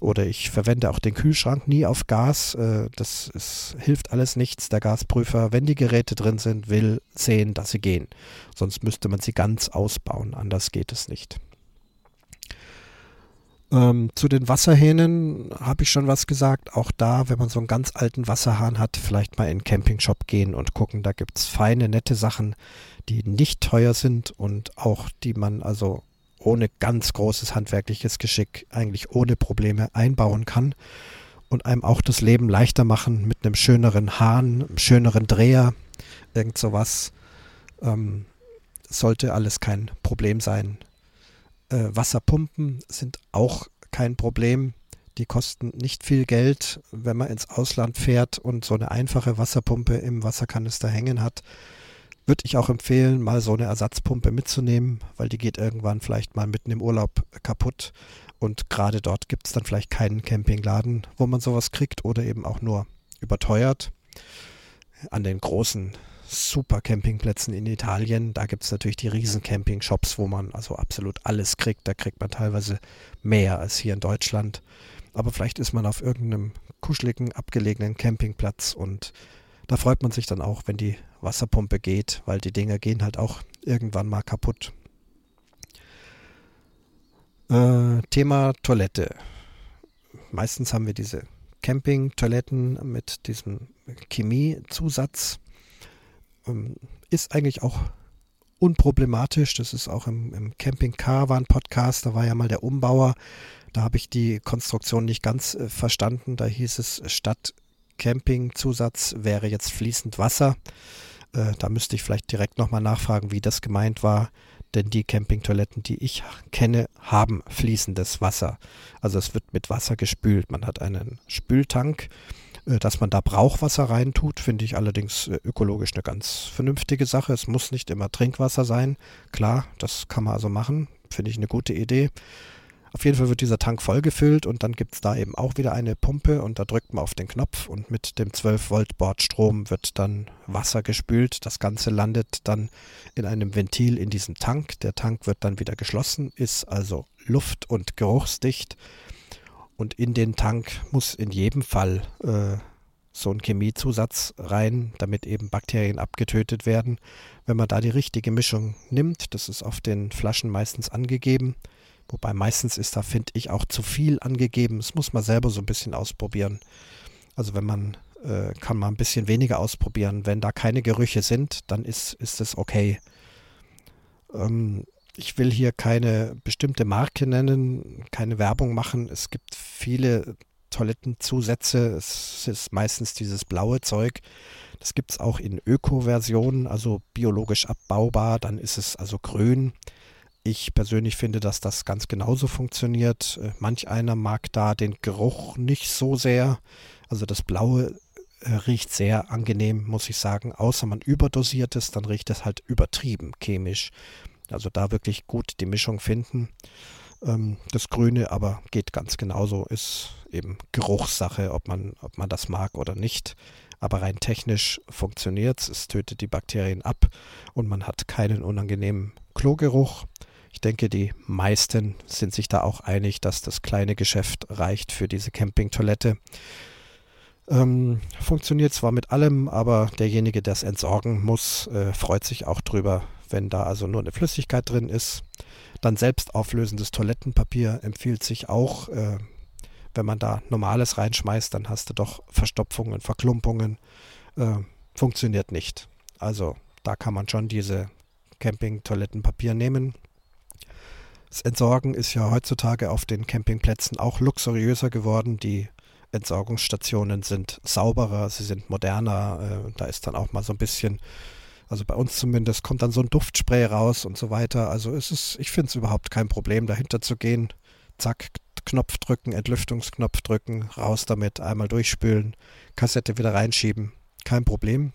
oder ich verwende auch den Kühlschrank nie auf Gas. Äh, das ist, hilft alles nichts. Der Gasprüfer, wenn die Geräte drin sind, will sehen, dass sie gehen. Sonst müsste man sie ganz ausbauen. Anders geht es nicht. Ähm, zu den Wasserhähnen habe ich schon was gesagt. Auch da, wenn man so einen ganz alten Wasserhahn hat, vielleicht mal in einen Campingshop gehen und gucken. Da gibt es feine, nette Sachen, die nicht teuer sind und auch die man also ohne ganz großes handwerkliches Geschick eigentlich ohne Probleme einbauen kann und einem auch das Leben leichter machen mit einem schöneren Hahn, einem schöneren Dreher, irgend sowas. Ähm, sollte alles kein Problem sein. Äh, Wasserpumpen sind auch kein Problem. Die kosten nicht viel Geld, wenn man ins Ausland fährt und so eine einfache Wasserpumpe im Wasserkanister hängen hat würde ich auch empfehlen, mal so eine Ersatzpumpe mitzunehmen, weil die geht irgendwann vielleicht mal mitten im Urlaub kaputt. Und gerade dort gibt es dann vielleicht keinen Campingladen, wo man sowas kriegt oder eben auch nur überteuert. An den großen super Campingplätzen in Italien, da gibt es natürlich die riesen Camping-Shops, wo man also absolut alles kriegt. Da kriegt man teilweise mehr als hier in Deutschland. Aber vielleicht ist man auf irgendeinem kuscheligen, abgelegenen Campingplatz und da freut man sich dann auch, wenn die Wasserpumpe geht, weil die Dinger gehen halt auch irgendwann mal kaputt. Äh, Thema Toilette. Meistens haben wir diese Camping-Toiletten mit diesem Chemiezusatz. Ähm, ist eigentlich auch unproblematisch. Das ist auch im, im Camping Caravan Podcast. Da war ja mal der Umbauer. Da habe ich die Konstruktion nicht ganz äh, verstanden. Da hieß es statt Campingzusatz wäre jetzt fließend Wasser. Äh, da müsste ich vielleicht direkt nochmal nachfragen, wie das gemeint war. Denn die Campingtoiletten, die ich kenne, haben fließendes Wasser. Also es wird mit Wasser gespült. Man hat einen Spültank. Äh, dass man da Brauchwasser reintut, finde ich allerdings äh, ökologisch eine ganz vernünftige Sache. Es muss nicht immer Trinkwasser sein. Klar, das kann man also machen. Finde ich eine gute Idee. Auf jeden Fall wird dieser Tank vollgefüllt und dann gibt es da eben auch wieder eine Pumpe und da drückt man auf den Knopf und mit dem 12 Volt Bordstrom wird dann Wasser gespült. Das Ganze landet dann in einem Ventil in diesem Tank. Der Tank wird dann wieder geschlossen, ist also luft- und geruchsdicht und in den Tank muss in jedem Fall äh, so ein Chemiezusatz rein, damit eben Bakterien abgetötet werden. Wenn man da die richtige Mischung nimmt, das ist auf den Flaschen meistens angegeben, Wobei meistens ist da, finde ich, auch zu viel angegeben. Das muss man selber so ein bisschen ausprobieren. Also wenn man, äh, kann man ein bisschen weniger ausprobieren. Wenn da keine Gerüche sind, dann ist, ist es okay. Ähm, ich will hier keine bestimmte Marke nennen, keine Werbung machen. Es gibt viele Toilettenzusätze. Es ist meistens dieses blaue Zeug. Das gibt es auch in Öko-Versionen, also biologisch abbaubar. Dann ist es also grün. Ich persönlich finde, dass das ganz genauso funktioniert. Äh, manch einer mag da den Geruch nicht so sehr. Also das Blaue äh, riecht sehr angenehm, muss ich sagen. Außer man überdosiert es, dann riecht es halt übertrieben chemisch. Also da wirklich gut die Mischung finden. Ähm, das Grüne aber geht ganz genauso, ist eben Geruchssache, ob man, ob man das mag oder nicht. Aber rein technisch funktioniert es. Es tötet die Bakterien ab und man hat keinen unangenehmen Klogeruch. Ich denke, die meisten sind sich da auch einig, dass das kleine Geschäft reicht für diese Campingtoilette. Ähm, funktioniert zwar mit allem, aber derjenige, der es entsorgen muss, äh, freut sich auch drüber, wenn da also nur eine Flüssigkeit drin ist. Dann selbst auflösendes Toilettenpapier empfiehlt sich auch. Äh, wenn man da normales reinschmeißt, dann hast du doch Verstopfungen, Verklumpungen. Äh, funktioniert nicht. Also da kann man schon diese Camping-Toilettenpapier nehmen. Das Entsorgen ist ja heutzutage auf den Campingplätzen auch luxuriöser geworden. Die Entsorgungsstationen sind sauberer, sie sind moderner. Äh, da ist dann auch mal so ein bisschen, also bei uns zumindest, kommt dann so ein Duftspray raus und so weiter. Also es ist, ich finde es überhaupt kein Problem, dahinter zu gehen. Zack, Knopf drücken, Entlüftungsknopf drücken, raus damit, einmal durchspülen, Kassette wieder reinschieben. Kein Problem.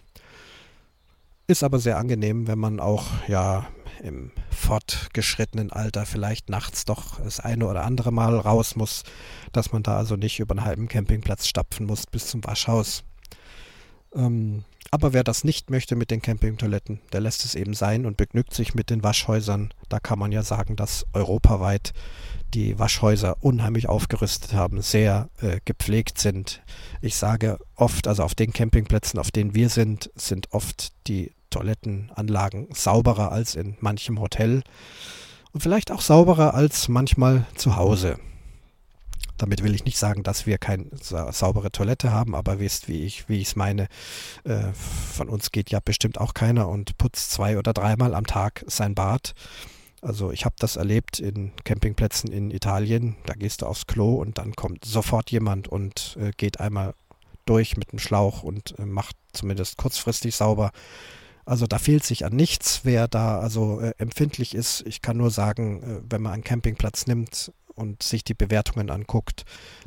Ist aber sehr angenehm, wenn man auch ja im fortgeschrittenen Alter vielleicht nachts doch das eine oder andere Mal raus muss, dass man da also nicht über einen halben Campingplatz stapfen muss bis zum Waschhaus. Ähm, aber wer das nicht möchte mit den Campingtoiletten, der lässt es eben sein und begnügt sich mit den Waschhäusern. Da kann man ja sagen, dass europaweit die Waschhäuser unheimlich aufgerüstet haben, sehr äh, gepflegt sind. Ich sage oft, also auf den Campingplätzen, auf denen wir sind, sind oft die Toilettenanlagen sauberer als in manchem Hotel und vielleicht auch sauberer als manchmal zu Hause. Damit will ich nicht sagen, dass wir keine saubere Toilette haben, aber wisst, wie ich wie es meine. Äh, von uns geht ja bestimmt auch keiner und putzt zwei oder dreimal am Tag sein Bad. Also ich habe das erlebt in Campingplätzen in Italien. Da gehst du aufs Klo und dann kommt sofort jemand und äh, geht einmal durch mit dem Schlauch und äh, macht zumindest kurzfristig sauber. Also da fehlt sich an nichts, wer da also äh, empfindlich ist. Ich kann nur sagen, äh, wenn man einen Campingplatz nimmt, und sich die Bewertungen anguckt,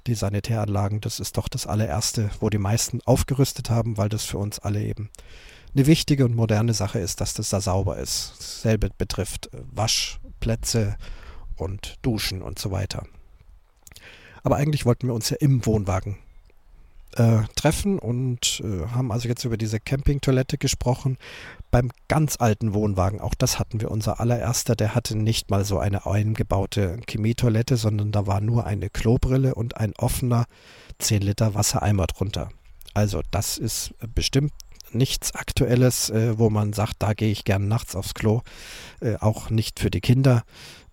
die Sanitäranlagen, das ist doch das allererste, wo die meisten aufgerüstet haben, weil das für uns alle eben eine wichtige und moderne Sache ist, dass das da sauber ist. Dasselbe betrifft äh, Waschplätze und Duschen und so weiter. Aber eigentlich wollten wir uns ja im Wohnwagen äh, treffen und äh, haben also jetzt über diese Campingtoilette gesprochen. Beim ganz alten Wohnwagen, auch das hatten wir, unser allererster, der hatte nicht mal so eine eingebaute Chemietoilette, sondern da war nur eine Klobrille und ein offener 10 Liter Wassereimer drunter. Also das ist bestimmt nichts Aktuelles, äh, wo man sagt, da gehe ich gern nachts aufs Klo. Äh, auch nicht für die Kinder.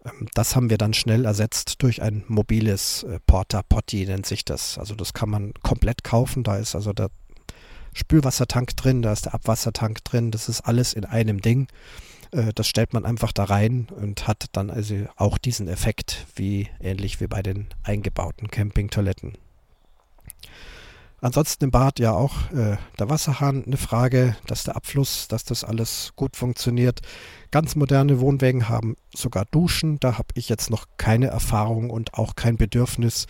Ähm, das haben wir dann schnell ersetzt durch ein mobiles äh, Porta Potty nennt sich das. Also das kann man komplett kaufen. Da ist also der Spülwassertank drin, da ist der Abwassertank drin. Das ist alles in einem Ding. Äh, das stellt man einfach da rein und hat dann also auch diesen Effekt, wie ähnlich wie bei den eingebauten Campingtoiletten. Ansonsten im Bad ja auch äh, der Wasserhahn eine Frage, dass der Abfluss, dass das alles gut funktioniert. Ganz moderne Wohnwägen haben sogar Duschen. Da habe ich jetzt noch keine Erfahrung und auch kein Bedürfnis,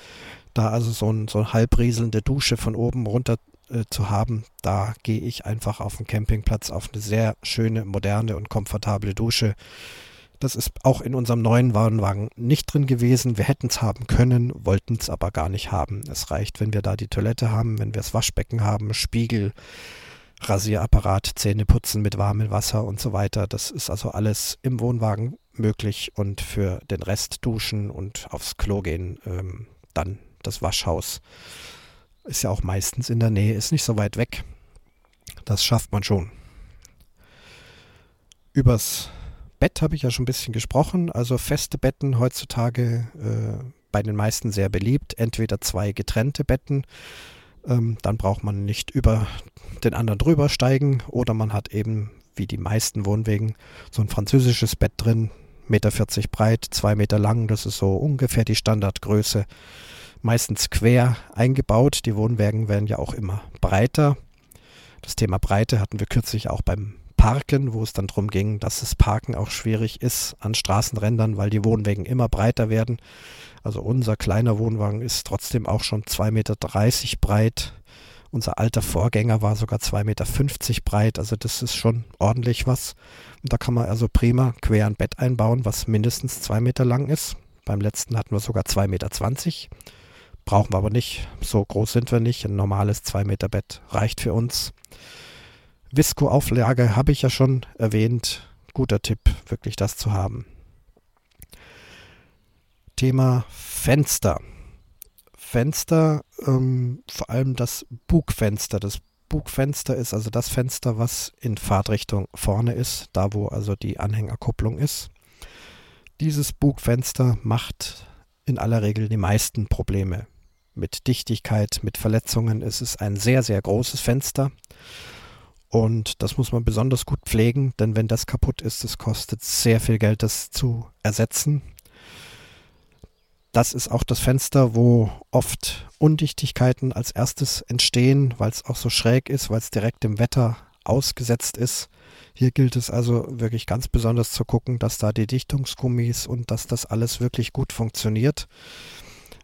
da also so, ein, so eine halbrieselnde Dusche von oben runter äh, zu haben. Da gehe ich einfach auf den Campingplatz auf eine sehr schöne, moderne und komfortable Dusche das ist auch in unserem neuen Warenwagen nicht drin gewesen. Wir hätten es haben können, wollten es aber gar nicht haben. Es reicht, wenn wir da die Toilette haben, wenn wir das Waschbecken haben, Spiegel, Rasierapparat, Zähne putzen mit warmem Wasser und so weiter. Das ist also alles im Wohnwagen möglich und für den Rest duschen und aufs Klo gehen, ähm, dann das Waschhaus. Ist ja auch meistens in der Nähe, ist nicht so weit weg. Das schafft man schon. Übers Bett habe ich ja schon ein bisschen gesprochen. Also feste Betten heutzutage äh, bei den meisten sehr beliebt. Entweder zwei getrennte Betten, ähm, dann braucht man nicht über den anderen drüber steigen oder man hat eben, wie die meisten Wohnwegen, so ein französisches Bett drin, 1,40 Meter breit, 2 Meter lang. Das ist so ungefähr die Standardgröße. Meistens quer eingebaut. Die Wohnwägen werden ja auch immer breiter. Das Thema Breite hatten wir kürzlich auch beim Parken, wo es dann darum ging, dass das Parken auch schwierig ist an Straßenrändern, weil die Wohnwägen immer breiter werden. Also unser kleiner Wohnwagen ist trotzdem auch schon 2,30 Meter breit. Unser alter Vorgänger war sogar 2,50 Meter breit. Also das ist schon ordentlich was. Und da kann man also prima quer ein Bett einbauen, was mindestens 2 Meter lang ist. Beim letzten hatten wir sogar 2,20 Meter. Brauchen wir aber nicht. So groß sind wir nicht. Ein normales 2 Meter Bett reicht für uns. Visco-Auflage habe ich ja schon erwähnt. Guter Tipp, wirklich das zu haben. Thema Fenster. Fenster, ähm, vor allem das Bugfenster. Das Bugfenster ist also das Fenster, was in Fahrtrichtung vorne ist, da wo also die Anhängerkupplung ist. Dieses Bugfenster macht in aller Regel die meisten Probleme. Mit Dichtigkeit, mit Verletzungen. Es ist ein sehr, sehr großes Fenster. Und das muss man besonders gut pflegen, denn wenn das kaputt ist, es kostet sehr viel Geld, das zu ersetzen. Das ist auch das Fenster, wo oft Undichtigkeiten als erstes entstehen, weil es auch so schräg ist, weil es direkt dem Wetter ausgesetzt ist. Hier gilt es also wirklich ganz besonders zu gucken, dass da die Dichtungsgummis und dass das alles wirklich gut funktioniert.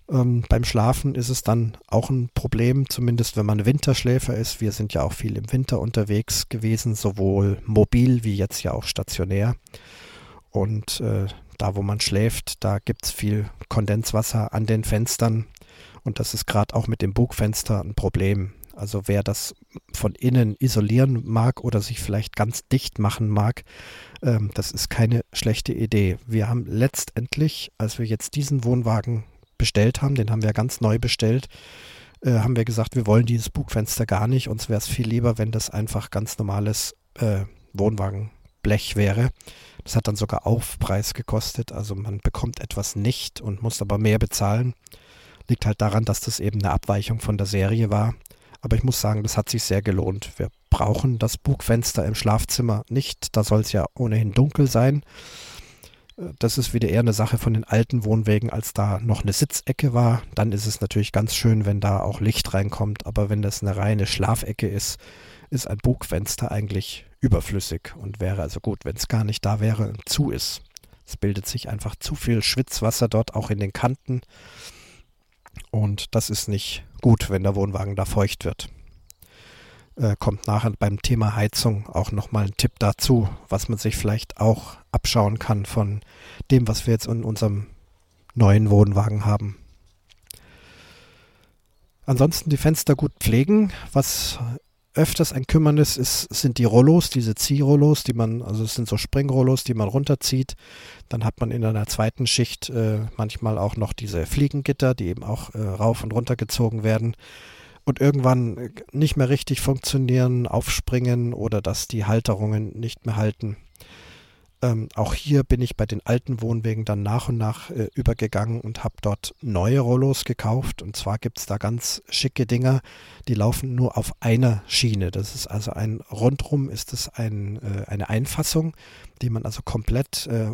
Ähm, beim Schlafen ist es dann auch ein Problem, zumindest wenn man Winterschläfer ist. Wir sind ja auch viel im Winter unterwegs gewesen, sowohl mobil wie jetzt ja auch stationär. Und äh, da, wo man schläft, da gibt es viel Kondenswasser an den Fenstern. Und das ist gerade auch mit dem Bugfenster ein Problem. Also wer das von innen isolieren mag oder sich vielleicht ganz dicht machen mag, ähm, das ist keine schlechte Idee. Wir haben letztendlich, als wir jetzt diesen Wohnwagen bestellt haben, den haben wir ganz neu bestellt, äh, haben wir gesagt, wir wollen dieses Bugfenster gar nicht. Uns wäre es viel lieber, wenn das einfach ganz normales äh, Wohnwagenblech wäre. Das hat dann sogar Aufpreis gekostet. Also man bekommt etwas nicht und muss aber mehr bezahlen. Liegt halt daran, dass das eben eine Abweichung von der Serie war. Aber ich muss sagen, das hat sich sehr gelohnt. Wir brauchen das Bugfenster im Schlafzimmer nicht. Da soll es ja ohnehin dunkel sein. Das ist wieder eher eine Sache von den alten Wohnwegen, als da noch eine Sitzecke war. Dann ist es natürlich ganz schön, wenn da auch Licht reinkommt. Aber wenn das eine reine Schlafecke ist, ist ein Bugfenster eigentlich überflüssig und wäre also gut, wenn es gar nicht da wäre und zu ist. Es bildet sich einfach zu viel Schwitzwasser dort auch in den Kanten. Und das ist nicht gut, wenn der Wohnwagen da feucht wird. Äh, kommt nachher beim Thema Heizung auch nochmal ein Tipp dazu, was man sich vielleicht auch abschauen kann von dem, was wir jetzt in unserem neuen Wohnwagen haben. Ansonsten die Fenster gut pflegen. Was öfters ein Kümmernis ist, sind die Rollos, diese Ziehrollos, die man, also es sind so Springrollos, die man runterzieht. Dann hat man in einer zweiten Schicht äh, manchmal auch noch diese Fliegengitter, die eben auch äh, rauf und runter gezogen werden und irgendwann nicht mehr richtig funktionieren, aufspringen oder dass die Halterungen nicht mehr halten. Ähm, auch hier bin ich bei den alten Wohnwegen dann nach und nach äh, übergegangen und habe dort neue Rollos gekauft. Und zwar gibt es da ganz schicke Dinger, die laufen nur auf einer Schiene. Das ist also ein rundrum ist es ein, äh, eine Einfassung, die man also komplett äh,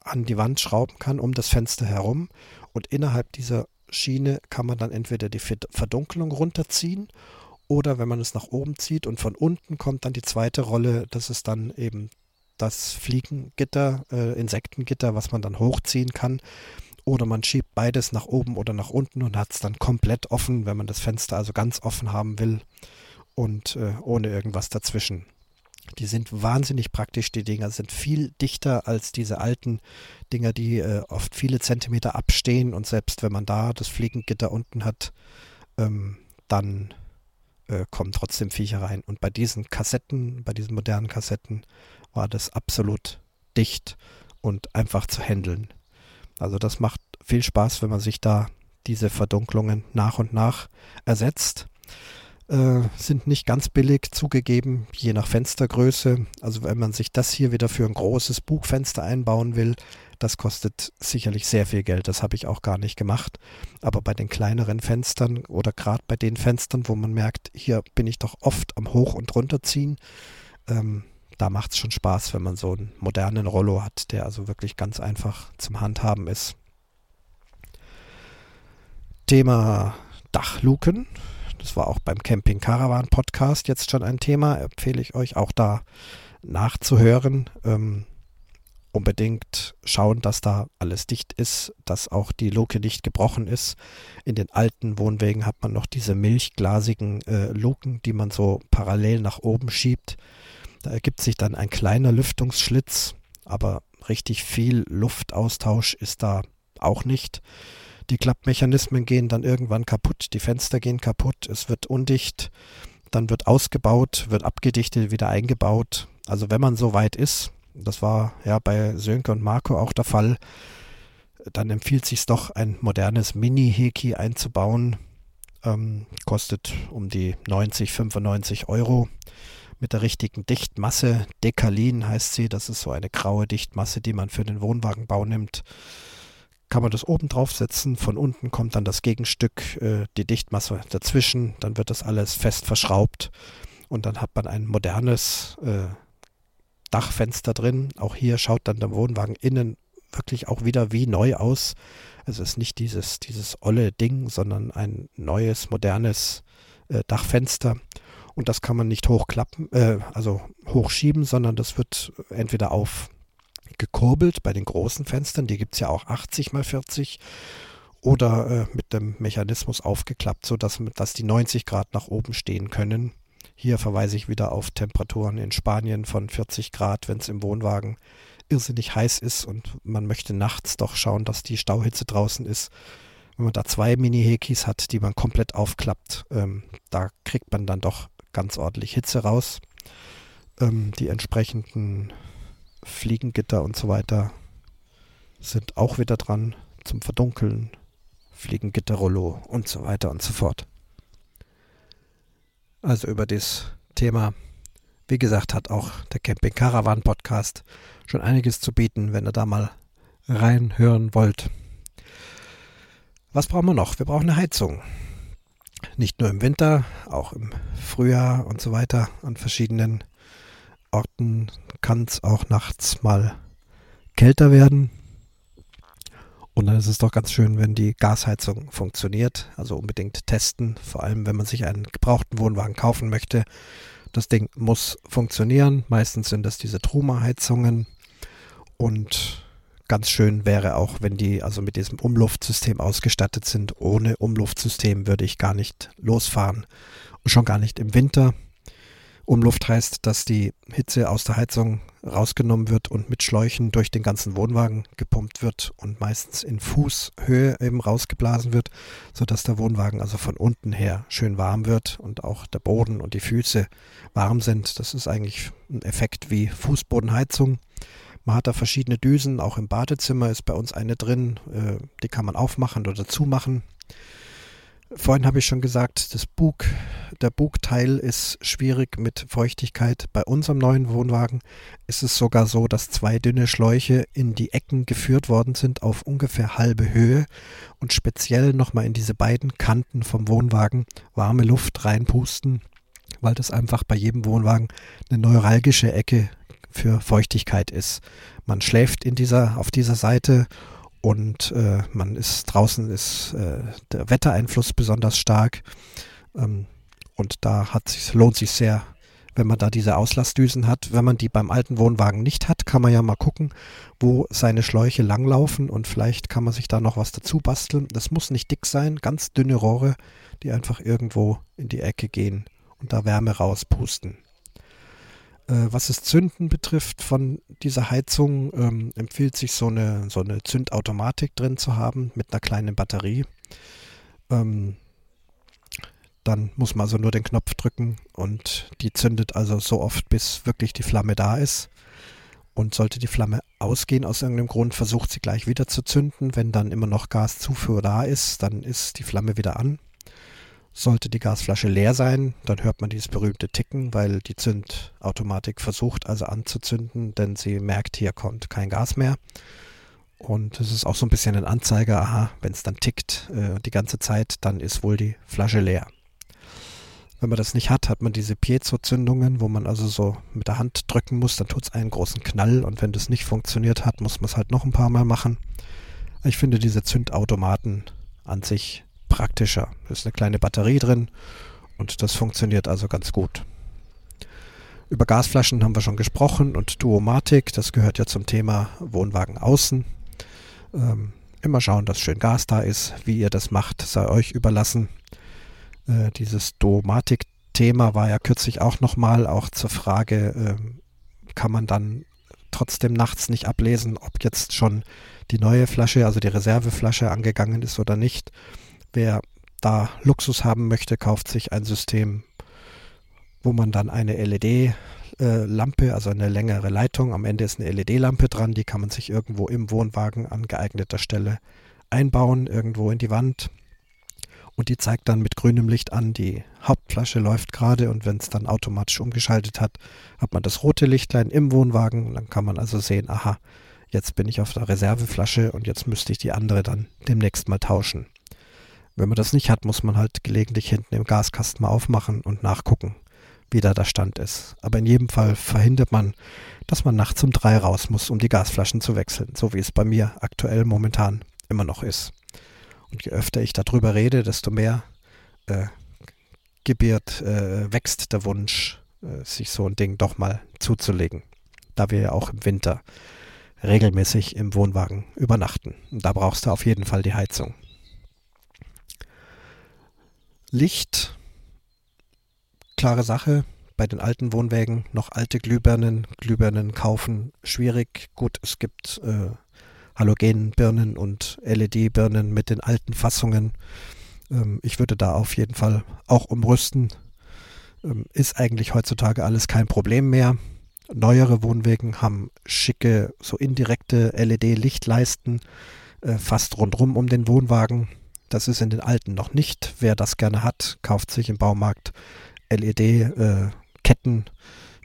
an die Wand schrauben kann, um das Fenster herum. Und innerhalb dieser Schiene kann man dann entweder die Verdunkelung runterziehen oder wenn man es nach oben zieht und von unten kommt dann die zweite Rolle, das ist dann eben das Fliegengitter, äh, Insektengitter, was man dann hochziehen kann. Oder man schiebt beides nach oben oder nach unten und hat es dann komplett offen, wenn man das Fenster also ganz offen haben will und äh, ohne irgendwas dazwischen. Die sind wahnsinnig praktisch, die Dinger sind viel dichter als diese alten Dinger, die äh, oft viele Zentimeter abstehen und selbst wenn man da das Fliegengitter unten hat, ähm, dann äh, kommen trotzdem Viecher rein. Und bei diesen Kassetten, bei diesen modernen Kassetten, war das absolut dicht und einfach zu handeln. Also das macht viel Spaß, wenn man sich da diese Verdunklungen nach und nach ersetzt äh, sind nicht ganz billig zugegeben, je nach Fenstergröße. Also wenn man sich das hier wieder für ein großes Bugfenster einbauen will, das kostet sicherlich sehr viel Geld. Das habe ich auch gar nicht gemacht. Aber bei den kleineren Fenstern oder gerade bei den Fenstern, wo man merkt, hier bin ich doch oft am Hoch- und Runterziehen, ähm, da macht es schon Spaß, wenn man so einen modernen Rollo hat, der also wirklich ganz einfach zum Handhaben ist. Thema Dachluken das war auch beim Camping Caravan Podcast jetzt schon ein Thema. Empfehle ich euch auch da nachzuhören. Ähm, unbedingt schauen, dass da alles dicht ist, dass auch die Luke nicht gebrochen ist. In den alten Wohnwegen hat man noch diese milchglasigen äh, Luken, die man so parallel nach oben schiebt. Da ergibt sich dann ein kleiner Lüftungsschlitz, aber richtig viel Luftaustausch ist da auch nicht. Die Klappmechanismen gehen dann irgendwann kaputt, die Fenster gehen kaputt, es wird undicht, dann wird ausgebaut, wird abgedichtet, wieder eingebaut. Also wenn man so weit ist, das war ja bei Sönke und Marco auch der Fall, dann empfiehlt sich doch ein modernes Mini-Heki einzubauen. Ähm, kostet um die 90, 95 Euro mit der richtigen Dichtmasse. Dekalin heißt sie, das ist so eine graue Dichtmasse, die man für den Wohnwagenbau nimmt kann man das oben drauf setzen. Von unten kommt dann das Gegenstück, äh, die Dichtmasse dazwischen. Dann wird das alles fest verschraubt und dann hat man ein modernes äh, Dachfenster drin. Auch hier schaut dann der Wohnwagen innen wirklich auch wieder wie neu aus. Also es ist nicht dieses, dieses olle Ding, sondern ein neues, modernes äh, Dachfenster. Und das kann man nicht hochklappen, äh, also hochschieben, sondern das wird entweder auf gekurbelt bei den großen Fenstern, die gibt es ja auch 80 mal 40 oder äh, mit dem Mechanismus aufgeklappt, sodass dass die 90 Grad nach oben stehen können. Hier verweise ich wieder auf Temperaturen in Spanien von 40 Grad, wenn es im Wohnwagen irrsinnig heiß ist und man möchte nachts doch schauen, dass die Stauhitze draußen ist. Wenn man da zwei Mini-Hekis hat, die man komplett aufklappt, ähm, da kriegt man dann doch ganz ordentlich Hitze raus. Ähm, die entsprechenden Fliegengitter und so weiter sind auch wieder dran zum Verdunkeln. Fliegengitterrollo und so weiter und so fort. Also über das Thema, wie gesagt, hat auch der Camping Caravan Podcast schon einiges zu bieten, wenn ihr da mal reinhören wollt. Was brauchen wir noch? Wir brauchen eine Heizung. Nicht nur im Winter, auch im Frühjahr und so weiter. An verschiedenen Orten kann es auch nachts mal kälter werden. Und dann ist es doch ganz schön, wenn die Gasheizung funktioniert. Also unbedingt testen, vor allem wenn man sich einen gebrauchten Wohnwagen kaufen möchte. Das Ding muss funktionieren. Meistens sind das diese Truma-Heizungen. Und ganz schön wäre auch, wenn die also mit diesem Umluftsystem ausgestattet sind. Ohne Umluftsystem würde ich gar nicht losfahren. Und schon gar nicht im Winter. Umluft heißt, dass die Hitze aus der Heizung rausgenommen wird und mit Schläuchen durch den ganzen Wohnwagen gepumpt wird und meistens in Fußhöhe eben rausgeblasen wird, sodass der Wohnwagen also von unten her schön warm wird und auch der Boden und die Füße warm sind. Das ist eigentlich ein Effekt wie Fußbodenheizung. Man hat da verschiedene Düsen, auch im Badezimmer ist bei uns eine drin, äh, die kann man aufmachen oder zumachen. Vorhin habe ich schon gesagt, das Bug, der Bugteil ist schwierig mit Feuchtigkeit. Bei unserem neuen Wohnwagen ist es sogar so, dass zwei dünne Schläuche in die Ecken geführt worden sind auf ungefähr halbe Höhe und speziell nochmal in diese beiden Kanten vom Wohnwagen warme Luft reinpusten, weil das einfach bei jedem Wohnwagen eine neuralgische Ecke für Feuchtigkeit ist. Man schläft in dieser, auf dieser Seite und äh, man ist draußen ist äh, der Wettereinfluss besonders stark ähm, und da hat sich, lohnt sich sehr, wenn man da diese Auslassdüsen hat. Wenn man die beim alten Wohnwagen nicht hat, kann man ja mal gucken, wo seine Schläuche langlaufen und vielleicht kann man sich da noch was dazu basteln. Das muss nicht dick sein, ganz dünne Rohre, die einfach irgendwo in die Ecke gehen und da Wärme rauspusten. Äh, was das Zünden betrifft von dieser Heizung, ähm, empfiehlt sich so eine, so eine Zündautomatik drin zu haben mit einer kleinen Batterie. Ähm, dann muss man also nur den Knopf drücken und die zündet also so oft, bis wirklich die Flamme da ist. Und sollte die Flamme ausgehen aus irgendeinem Grund, versucht sie gleich wieder zu zünden. Wenn dann immer noch Gaszufuhr da ist, dann ist die Flamme wieder an. Sollte die Gasflasche leer sein, dann hört man dieses berühmte Ticken, weil die Zündautomatik versucht also anzuzünden, denn sie merkt, hier kommt kein Gas mehr. Und es ist auch so ein bisschen ein Anzeiger, aha, wenn es dann tickt äh, die ganze Zeit, dann ist wohl die Flasche leer. Wenn man das nicht hat, hat man diese Piezo-Zündungen, wo man also so mit der Hand drücken muss, dann tut es einen großen Knall und wenn das nicht funktioniert hat, muss man es halt noch ein paar Mal machen. Ich finde diese Zündautomaten an sich praktischer. Da ist eine kleine Batterie drin und das funktioniert also ganz gut. Über Gasflaschen haben wir schon gesprochen und Duomatik, das gehört ja zum Thema Wohnwagen außen. Ähm, immer schauen, dass schön Gas da ist. Wie ihr das macht, sei euch überlassen. Äh, dieses Duomatik-Thema war ja kürzlich auch nochmal, auch zur Frage, äh, kann man dann trotzdem nachts nicht ablesen, ob jetzt schon die neue Flasche, also die Reserveflasche angegangen ist oder nicht. Wer da Luxus haben möchte, kauft sich ein System, wo man dann eine LED-Lampe, äh, also eine längere Leitung, am Ende ist eine LED-Lampe dran, die kann man sich irgendwo im Wohnwagen an geeigneter Stelle einbauen, irgendwo in die Wand. Und die zeigt dann mit grünem Licht an, die Hauptflasche läuft gerade und wenn es dann automatisch umgeschaltet hat, hat man das rote Lichtlein im Wohnwagen dann kann man also sehen, aha, jetzt bin ich auf der Reserveflasche und jetzt müsste ich die andere dann demnächst mal tauschen. Wenn man das nicht hat, muss man halt gelegentlich hinten im Gaskasten mal aufmachen und nachgucken, wie da der Stand ist. Aber in jedem Fall verhindert man, dass man nachts um drei raus muss, um die Gasflaschen zu wechseln, so wie es bei mir aktuell momentan immer noch ist. Und je öfter ich darüber rede, desto mehr äh, gebiert, äh, wächst der Wunsch, äh, sich so ein Ding doch mal zuzulegen. Da wir ja auch im Winter regelmäßig im Wohnwagen übernachten. Und da brauchst du auf jeden Fall die Heizung. Licht, klare Sache, bei den alten Wohnwägen noch alte Glühbirnen, Glühbirnen kaufen, schwierig. Gut, es gibt äh, Halogenbirnen und LED-Birnen mit den alten Fassungen. Ähm, ich würde da auf jeden Fall auch umrüsten. Ähm, ist eigentlich heutzutage alles kein Problem mehr. Neuere Wohnwegen haben schicke, so indirekte LED-Lichtleisten äh, fast rundrum um den Wohnwagen. Das ist in den alten noch nicht. Wer das gerne hat, kauft sich im Baumarkt LED-Ketten, äh,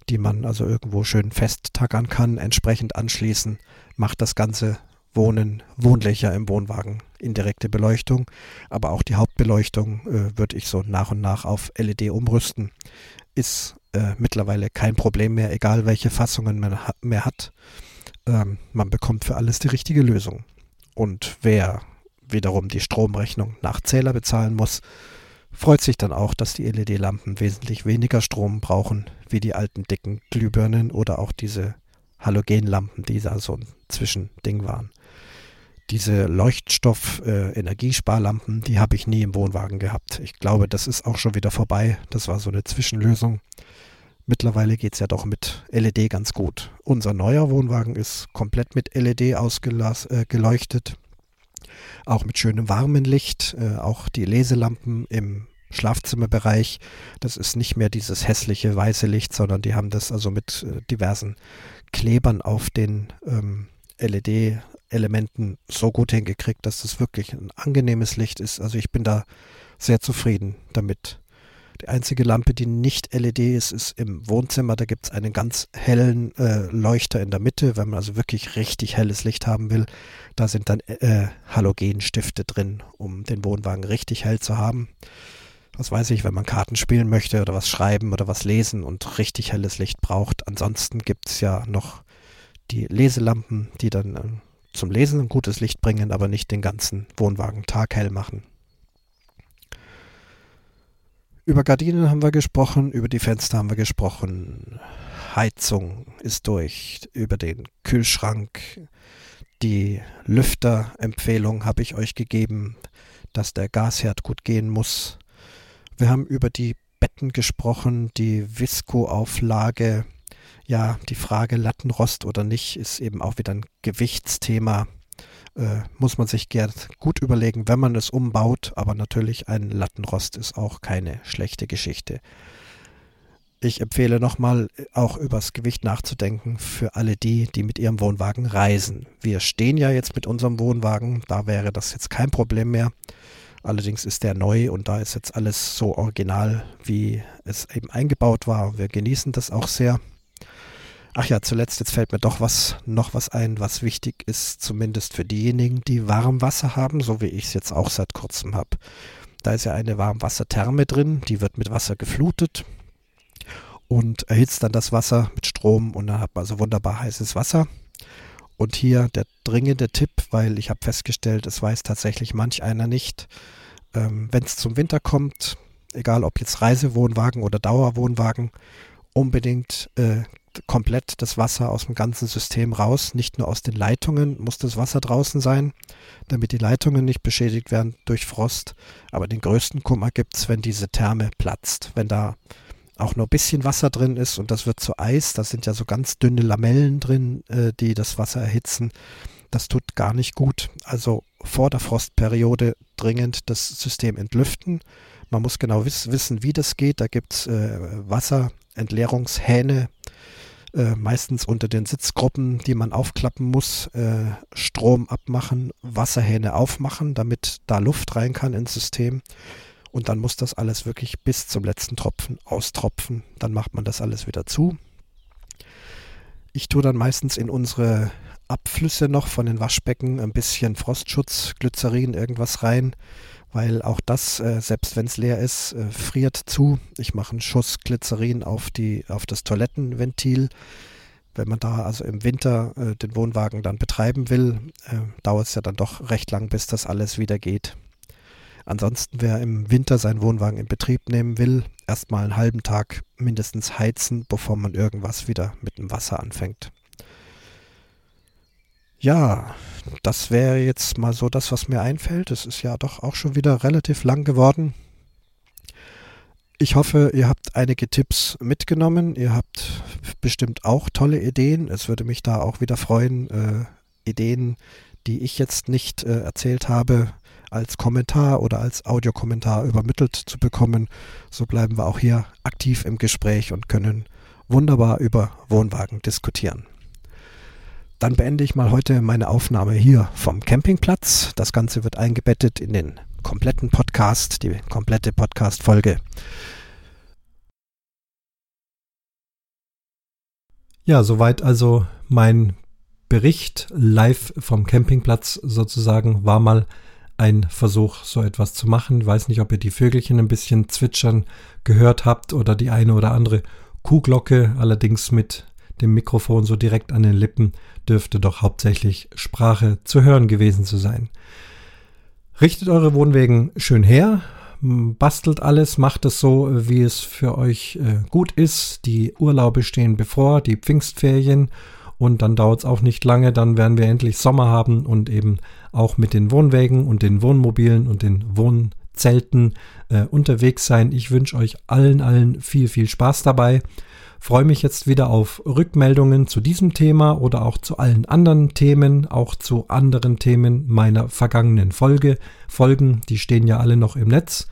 die man also irgendwo schön festtackern kann, entsprechend anschließen, macht das Ganze Wohnen wohnlicher im Wohnwagen. Indirekte Beleuchtung, aber auch die Hauptbeleuchtung äh, würde ich so nach und nach auf LED umrüsten. Ist äh, mittlerweile kein Problem mehr, egal welche Fassungen man ha mehr hat. Ähm, man bekommt für alles die richtige Lösung. Und wer wiederum die Stromrechnung nach Zähler bezahlen muss, freut sich dann auch, dass die LED-Lampen wesentlich weniger Strom brauchen, wie die alten dicken Glühbirnen oder auch diese Halogenlampen, die da so ein Zwischending waren. Diese Leuchtstoff-Energiesparlampen, äh, die habe ich nie im Wohnwagen gehabt. Ich glaube, das ist auch schon wieder vorbei. Das war so eine Zwischenlösung. Mittlerweile geht es ja doch mit LED ganz gut. Unser neuer Wohnwagen ist komplett mit LED ausgeleuchtet. Äh, auch mit schönem warmen Licht. Äh, auch die Leselampen im Schlafzimmerbereich. Das ist nicht mehr dieses hässliche weiße Licht, sondern die haben das also mit äh, diversen Klebern auf den ähm, LED Elementen so gut hingekriegt, dass das wirklich ein angenehmes Licht ist. Also ich bin da sehr zufrieden damit. Die einzige Lampe, die nicht LED ist, ist im Wohnzimmer. Da gibt es einen ganz hellen äh, Leuchter in der Mitte, wenn man also wirklich richtig helles Licht haben will. Da sind dann äh, Halogenstifte drin, um den Wohnwagen richtig hell zu haben. Was weiß ich, wenn man Karten spielen möchte oder was schreiben oder was lesen und richtig helles Licht braucht. Ansonsten gibt es ja noch die Leselampen, die dann äh, zum Lesen ein gutes Licht bringen, aber nicht den ganzen Wohnwagen taghell machen. Über Gardinen haben wir gesprochen, über die Fenster haben wir gesprochen, Heizung ist durch, über den Kühlschrank, die Lüfterempfehlung habe ich euch gegeben, dass der Gasherd gut gehen muss. Wir haben über die Betten gesprochen, die Visco-Auflage, ja, die Frage Lattenrost oder nicht ist eben auch wieder ein Gewichtsthema. Äh, muss man sich gut überlegen, wenn man es umbaut, aber natürlich ein Lattenrost ist auch keine schlechte Geschichte. Ich empfehle nochmal auch übers Gewicht nachzudenken für alle die, die mit ihrem Wohnwagen reisen. Wir stehen ja jetzt mit unserem Wohnwagen, da wäre das jetzt kein Problem mehr. Allerdings ist der neu und da ist jetzt alles so original, wie es eben eingebaut war. Wir genießen das auch sehr. Ach ja, zuletzt, jetzt fällt mir doch was, noch was ein, was wichtig ist, zumindest für diejenigen, die Warmwasser haben, so wie ich es jetzt auch seit kurzem habe. Da ist ja eine Warmwassertherme drin, die wird mit Wasser geflutet und erhitzt dann das Wasser mit Strom und dann hat man also wunderbar heißes Wasser. Und hier der dringende Tipp, weil ich habe festgestellt, es weiß tatsächlich manch einer nicht, ähm, wenn es zum Winter kommt, egal ob jetzt Reisewohnwagen oder Dauerwohnwagen, unbedingt äh, komplett das Wasser aus dem ganzen System raus. Nicht nur aus den Leitungen muss das Wasser draußen sein, damit die Leitungen nicht beschädigt werden durch Frost. Aber den größten Kummer gibt es, wenn diese Therme platzt. Wenn da auch nur ein bisschen Wasser drin ist und das wird zu Eis. Da sind ja so ganz dünne Lamellen drin, äh, die das Wasser erhitzen. Das tut gar nicht gut. Also vor der Frostperiode dringend das System entlüften. Man muss genau wiss wissen, wie das geht. Da gibt es äh, Wasserentleerungshähne, äh, meistens unter den Sitzgruppen, die man aufklappen muss, äh, Strom abmachen, Wasserhähne aufmachen, damit da Luft rein kann ins System. Und dann muss das alles wirklich bis zum letzten Tropfen austropfen. Dann macht man das alles wieder zu. Ich tue dann meistens in unsere Abflüsse noch von den Waschbecken ein bisschen Frostschutz, Glycerin, irgendwas rein weil auch das, äh, selbst wenn es leer ist, äh, friert zu. Ich mache einen Schuss Glycerin auf, die, auf das Toilettenventil. Wenn man da also im Winter äh, den Wohnwagen dann betreiben will, äh, dauert es ja dann doch recht lang, bis das alles wieder geht. Ansonsten, wer im Winter seinen Wohnwagen in Betrieb nehmen will, erstmal einen halben Tag mindestens heizen, bevor man irgendwas wieder mit dem Wasser anfängt. Ja, das wäre jetzt mal so das, was mir einfällt. Es ist ja doch auch schon wieder relativ lang geworden. Ich hoffe, ihr habt einige Tipps mitgenommen. Ihr habt bestimmt auch tolle Ideen. Es würde mich da auch wieder freuen, äh, Ideen, die ich jetzt nicht äh, erzählt habe, als Kommentar oder als Audiokommentar übermittelt zu bekommen. So bleiben wir auch hier aktiv im Gespräch und können wunderbar über Wohnwagen diskutieren. Dann beende ich mal heute meine Aufnahme hier vom Campingplatz. Das Ganze wird eingebettet in den kompletten Podcast, die komplette Podcast-Folge. Ja, soweit also mein Bericht live vom Campingplatz sozusagen war mal ein Versuch, so etwas zu machen. Ich weiß nicht, ob ihr die Vögelchen ein bisschen zwitschern gehört habt oder die eine oder andere Kuhglocke, allerdings mit dem Mikrofon so direkt an den Lippen, dürfte doch hauptsächlich Sprache zu hören gewesen zu sein. Richtet eure Wohnwegen schön her, bastelt alles, macht es so, wie es für euch äh, gut ist. Die Urlaube stehen bevor, die Pfingstferien und dann dauert es auch nicht lange, dann werden wir endlich Sommer haben und eben auch mit den Wohnwägen und den Wohnmobilen und den Wohnzelten äh, unterwegs sein. Ich wünsche euch allen, allen viel, viel Spaß dabei. Freue mich jetzt wieder auf Rückmeldungen zu diesem Thema oder auch zu allen anderen Themen, auch zu anderen Themen meiner vergangenen Folge. Folgen, die stehen ja alle noch im Netz.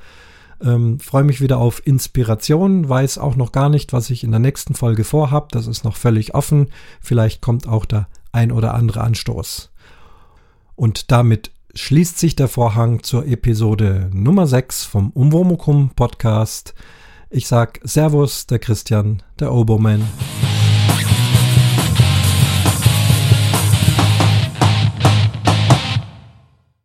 Ähm, freue mich wieder auf Inspiration, weiß auch noch gar nicht, was ich in der nächsten Folge vorhab. Das ist noch völlig offen. Vielleicht kommt auch der ein oder andere Anstoß. Und damit schließt sich der Vorhang zur Episode Nummer 6 vom Umwomukum Podcast. Ich sag Servus, der Christian, der Oboman.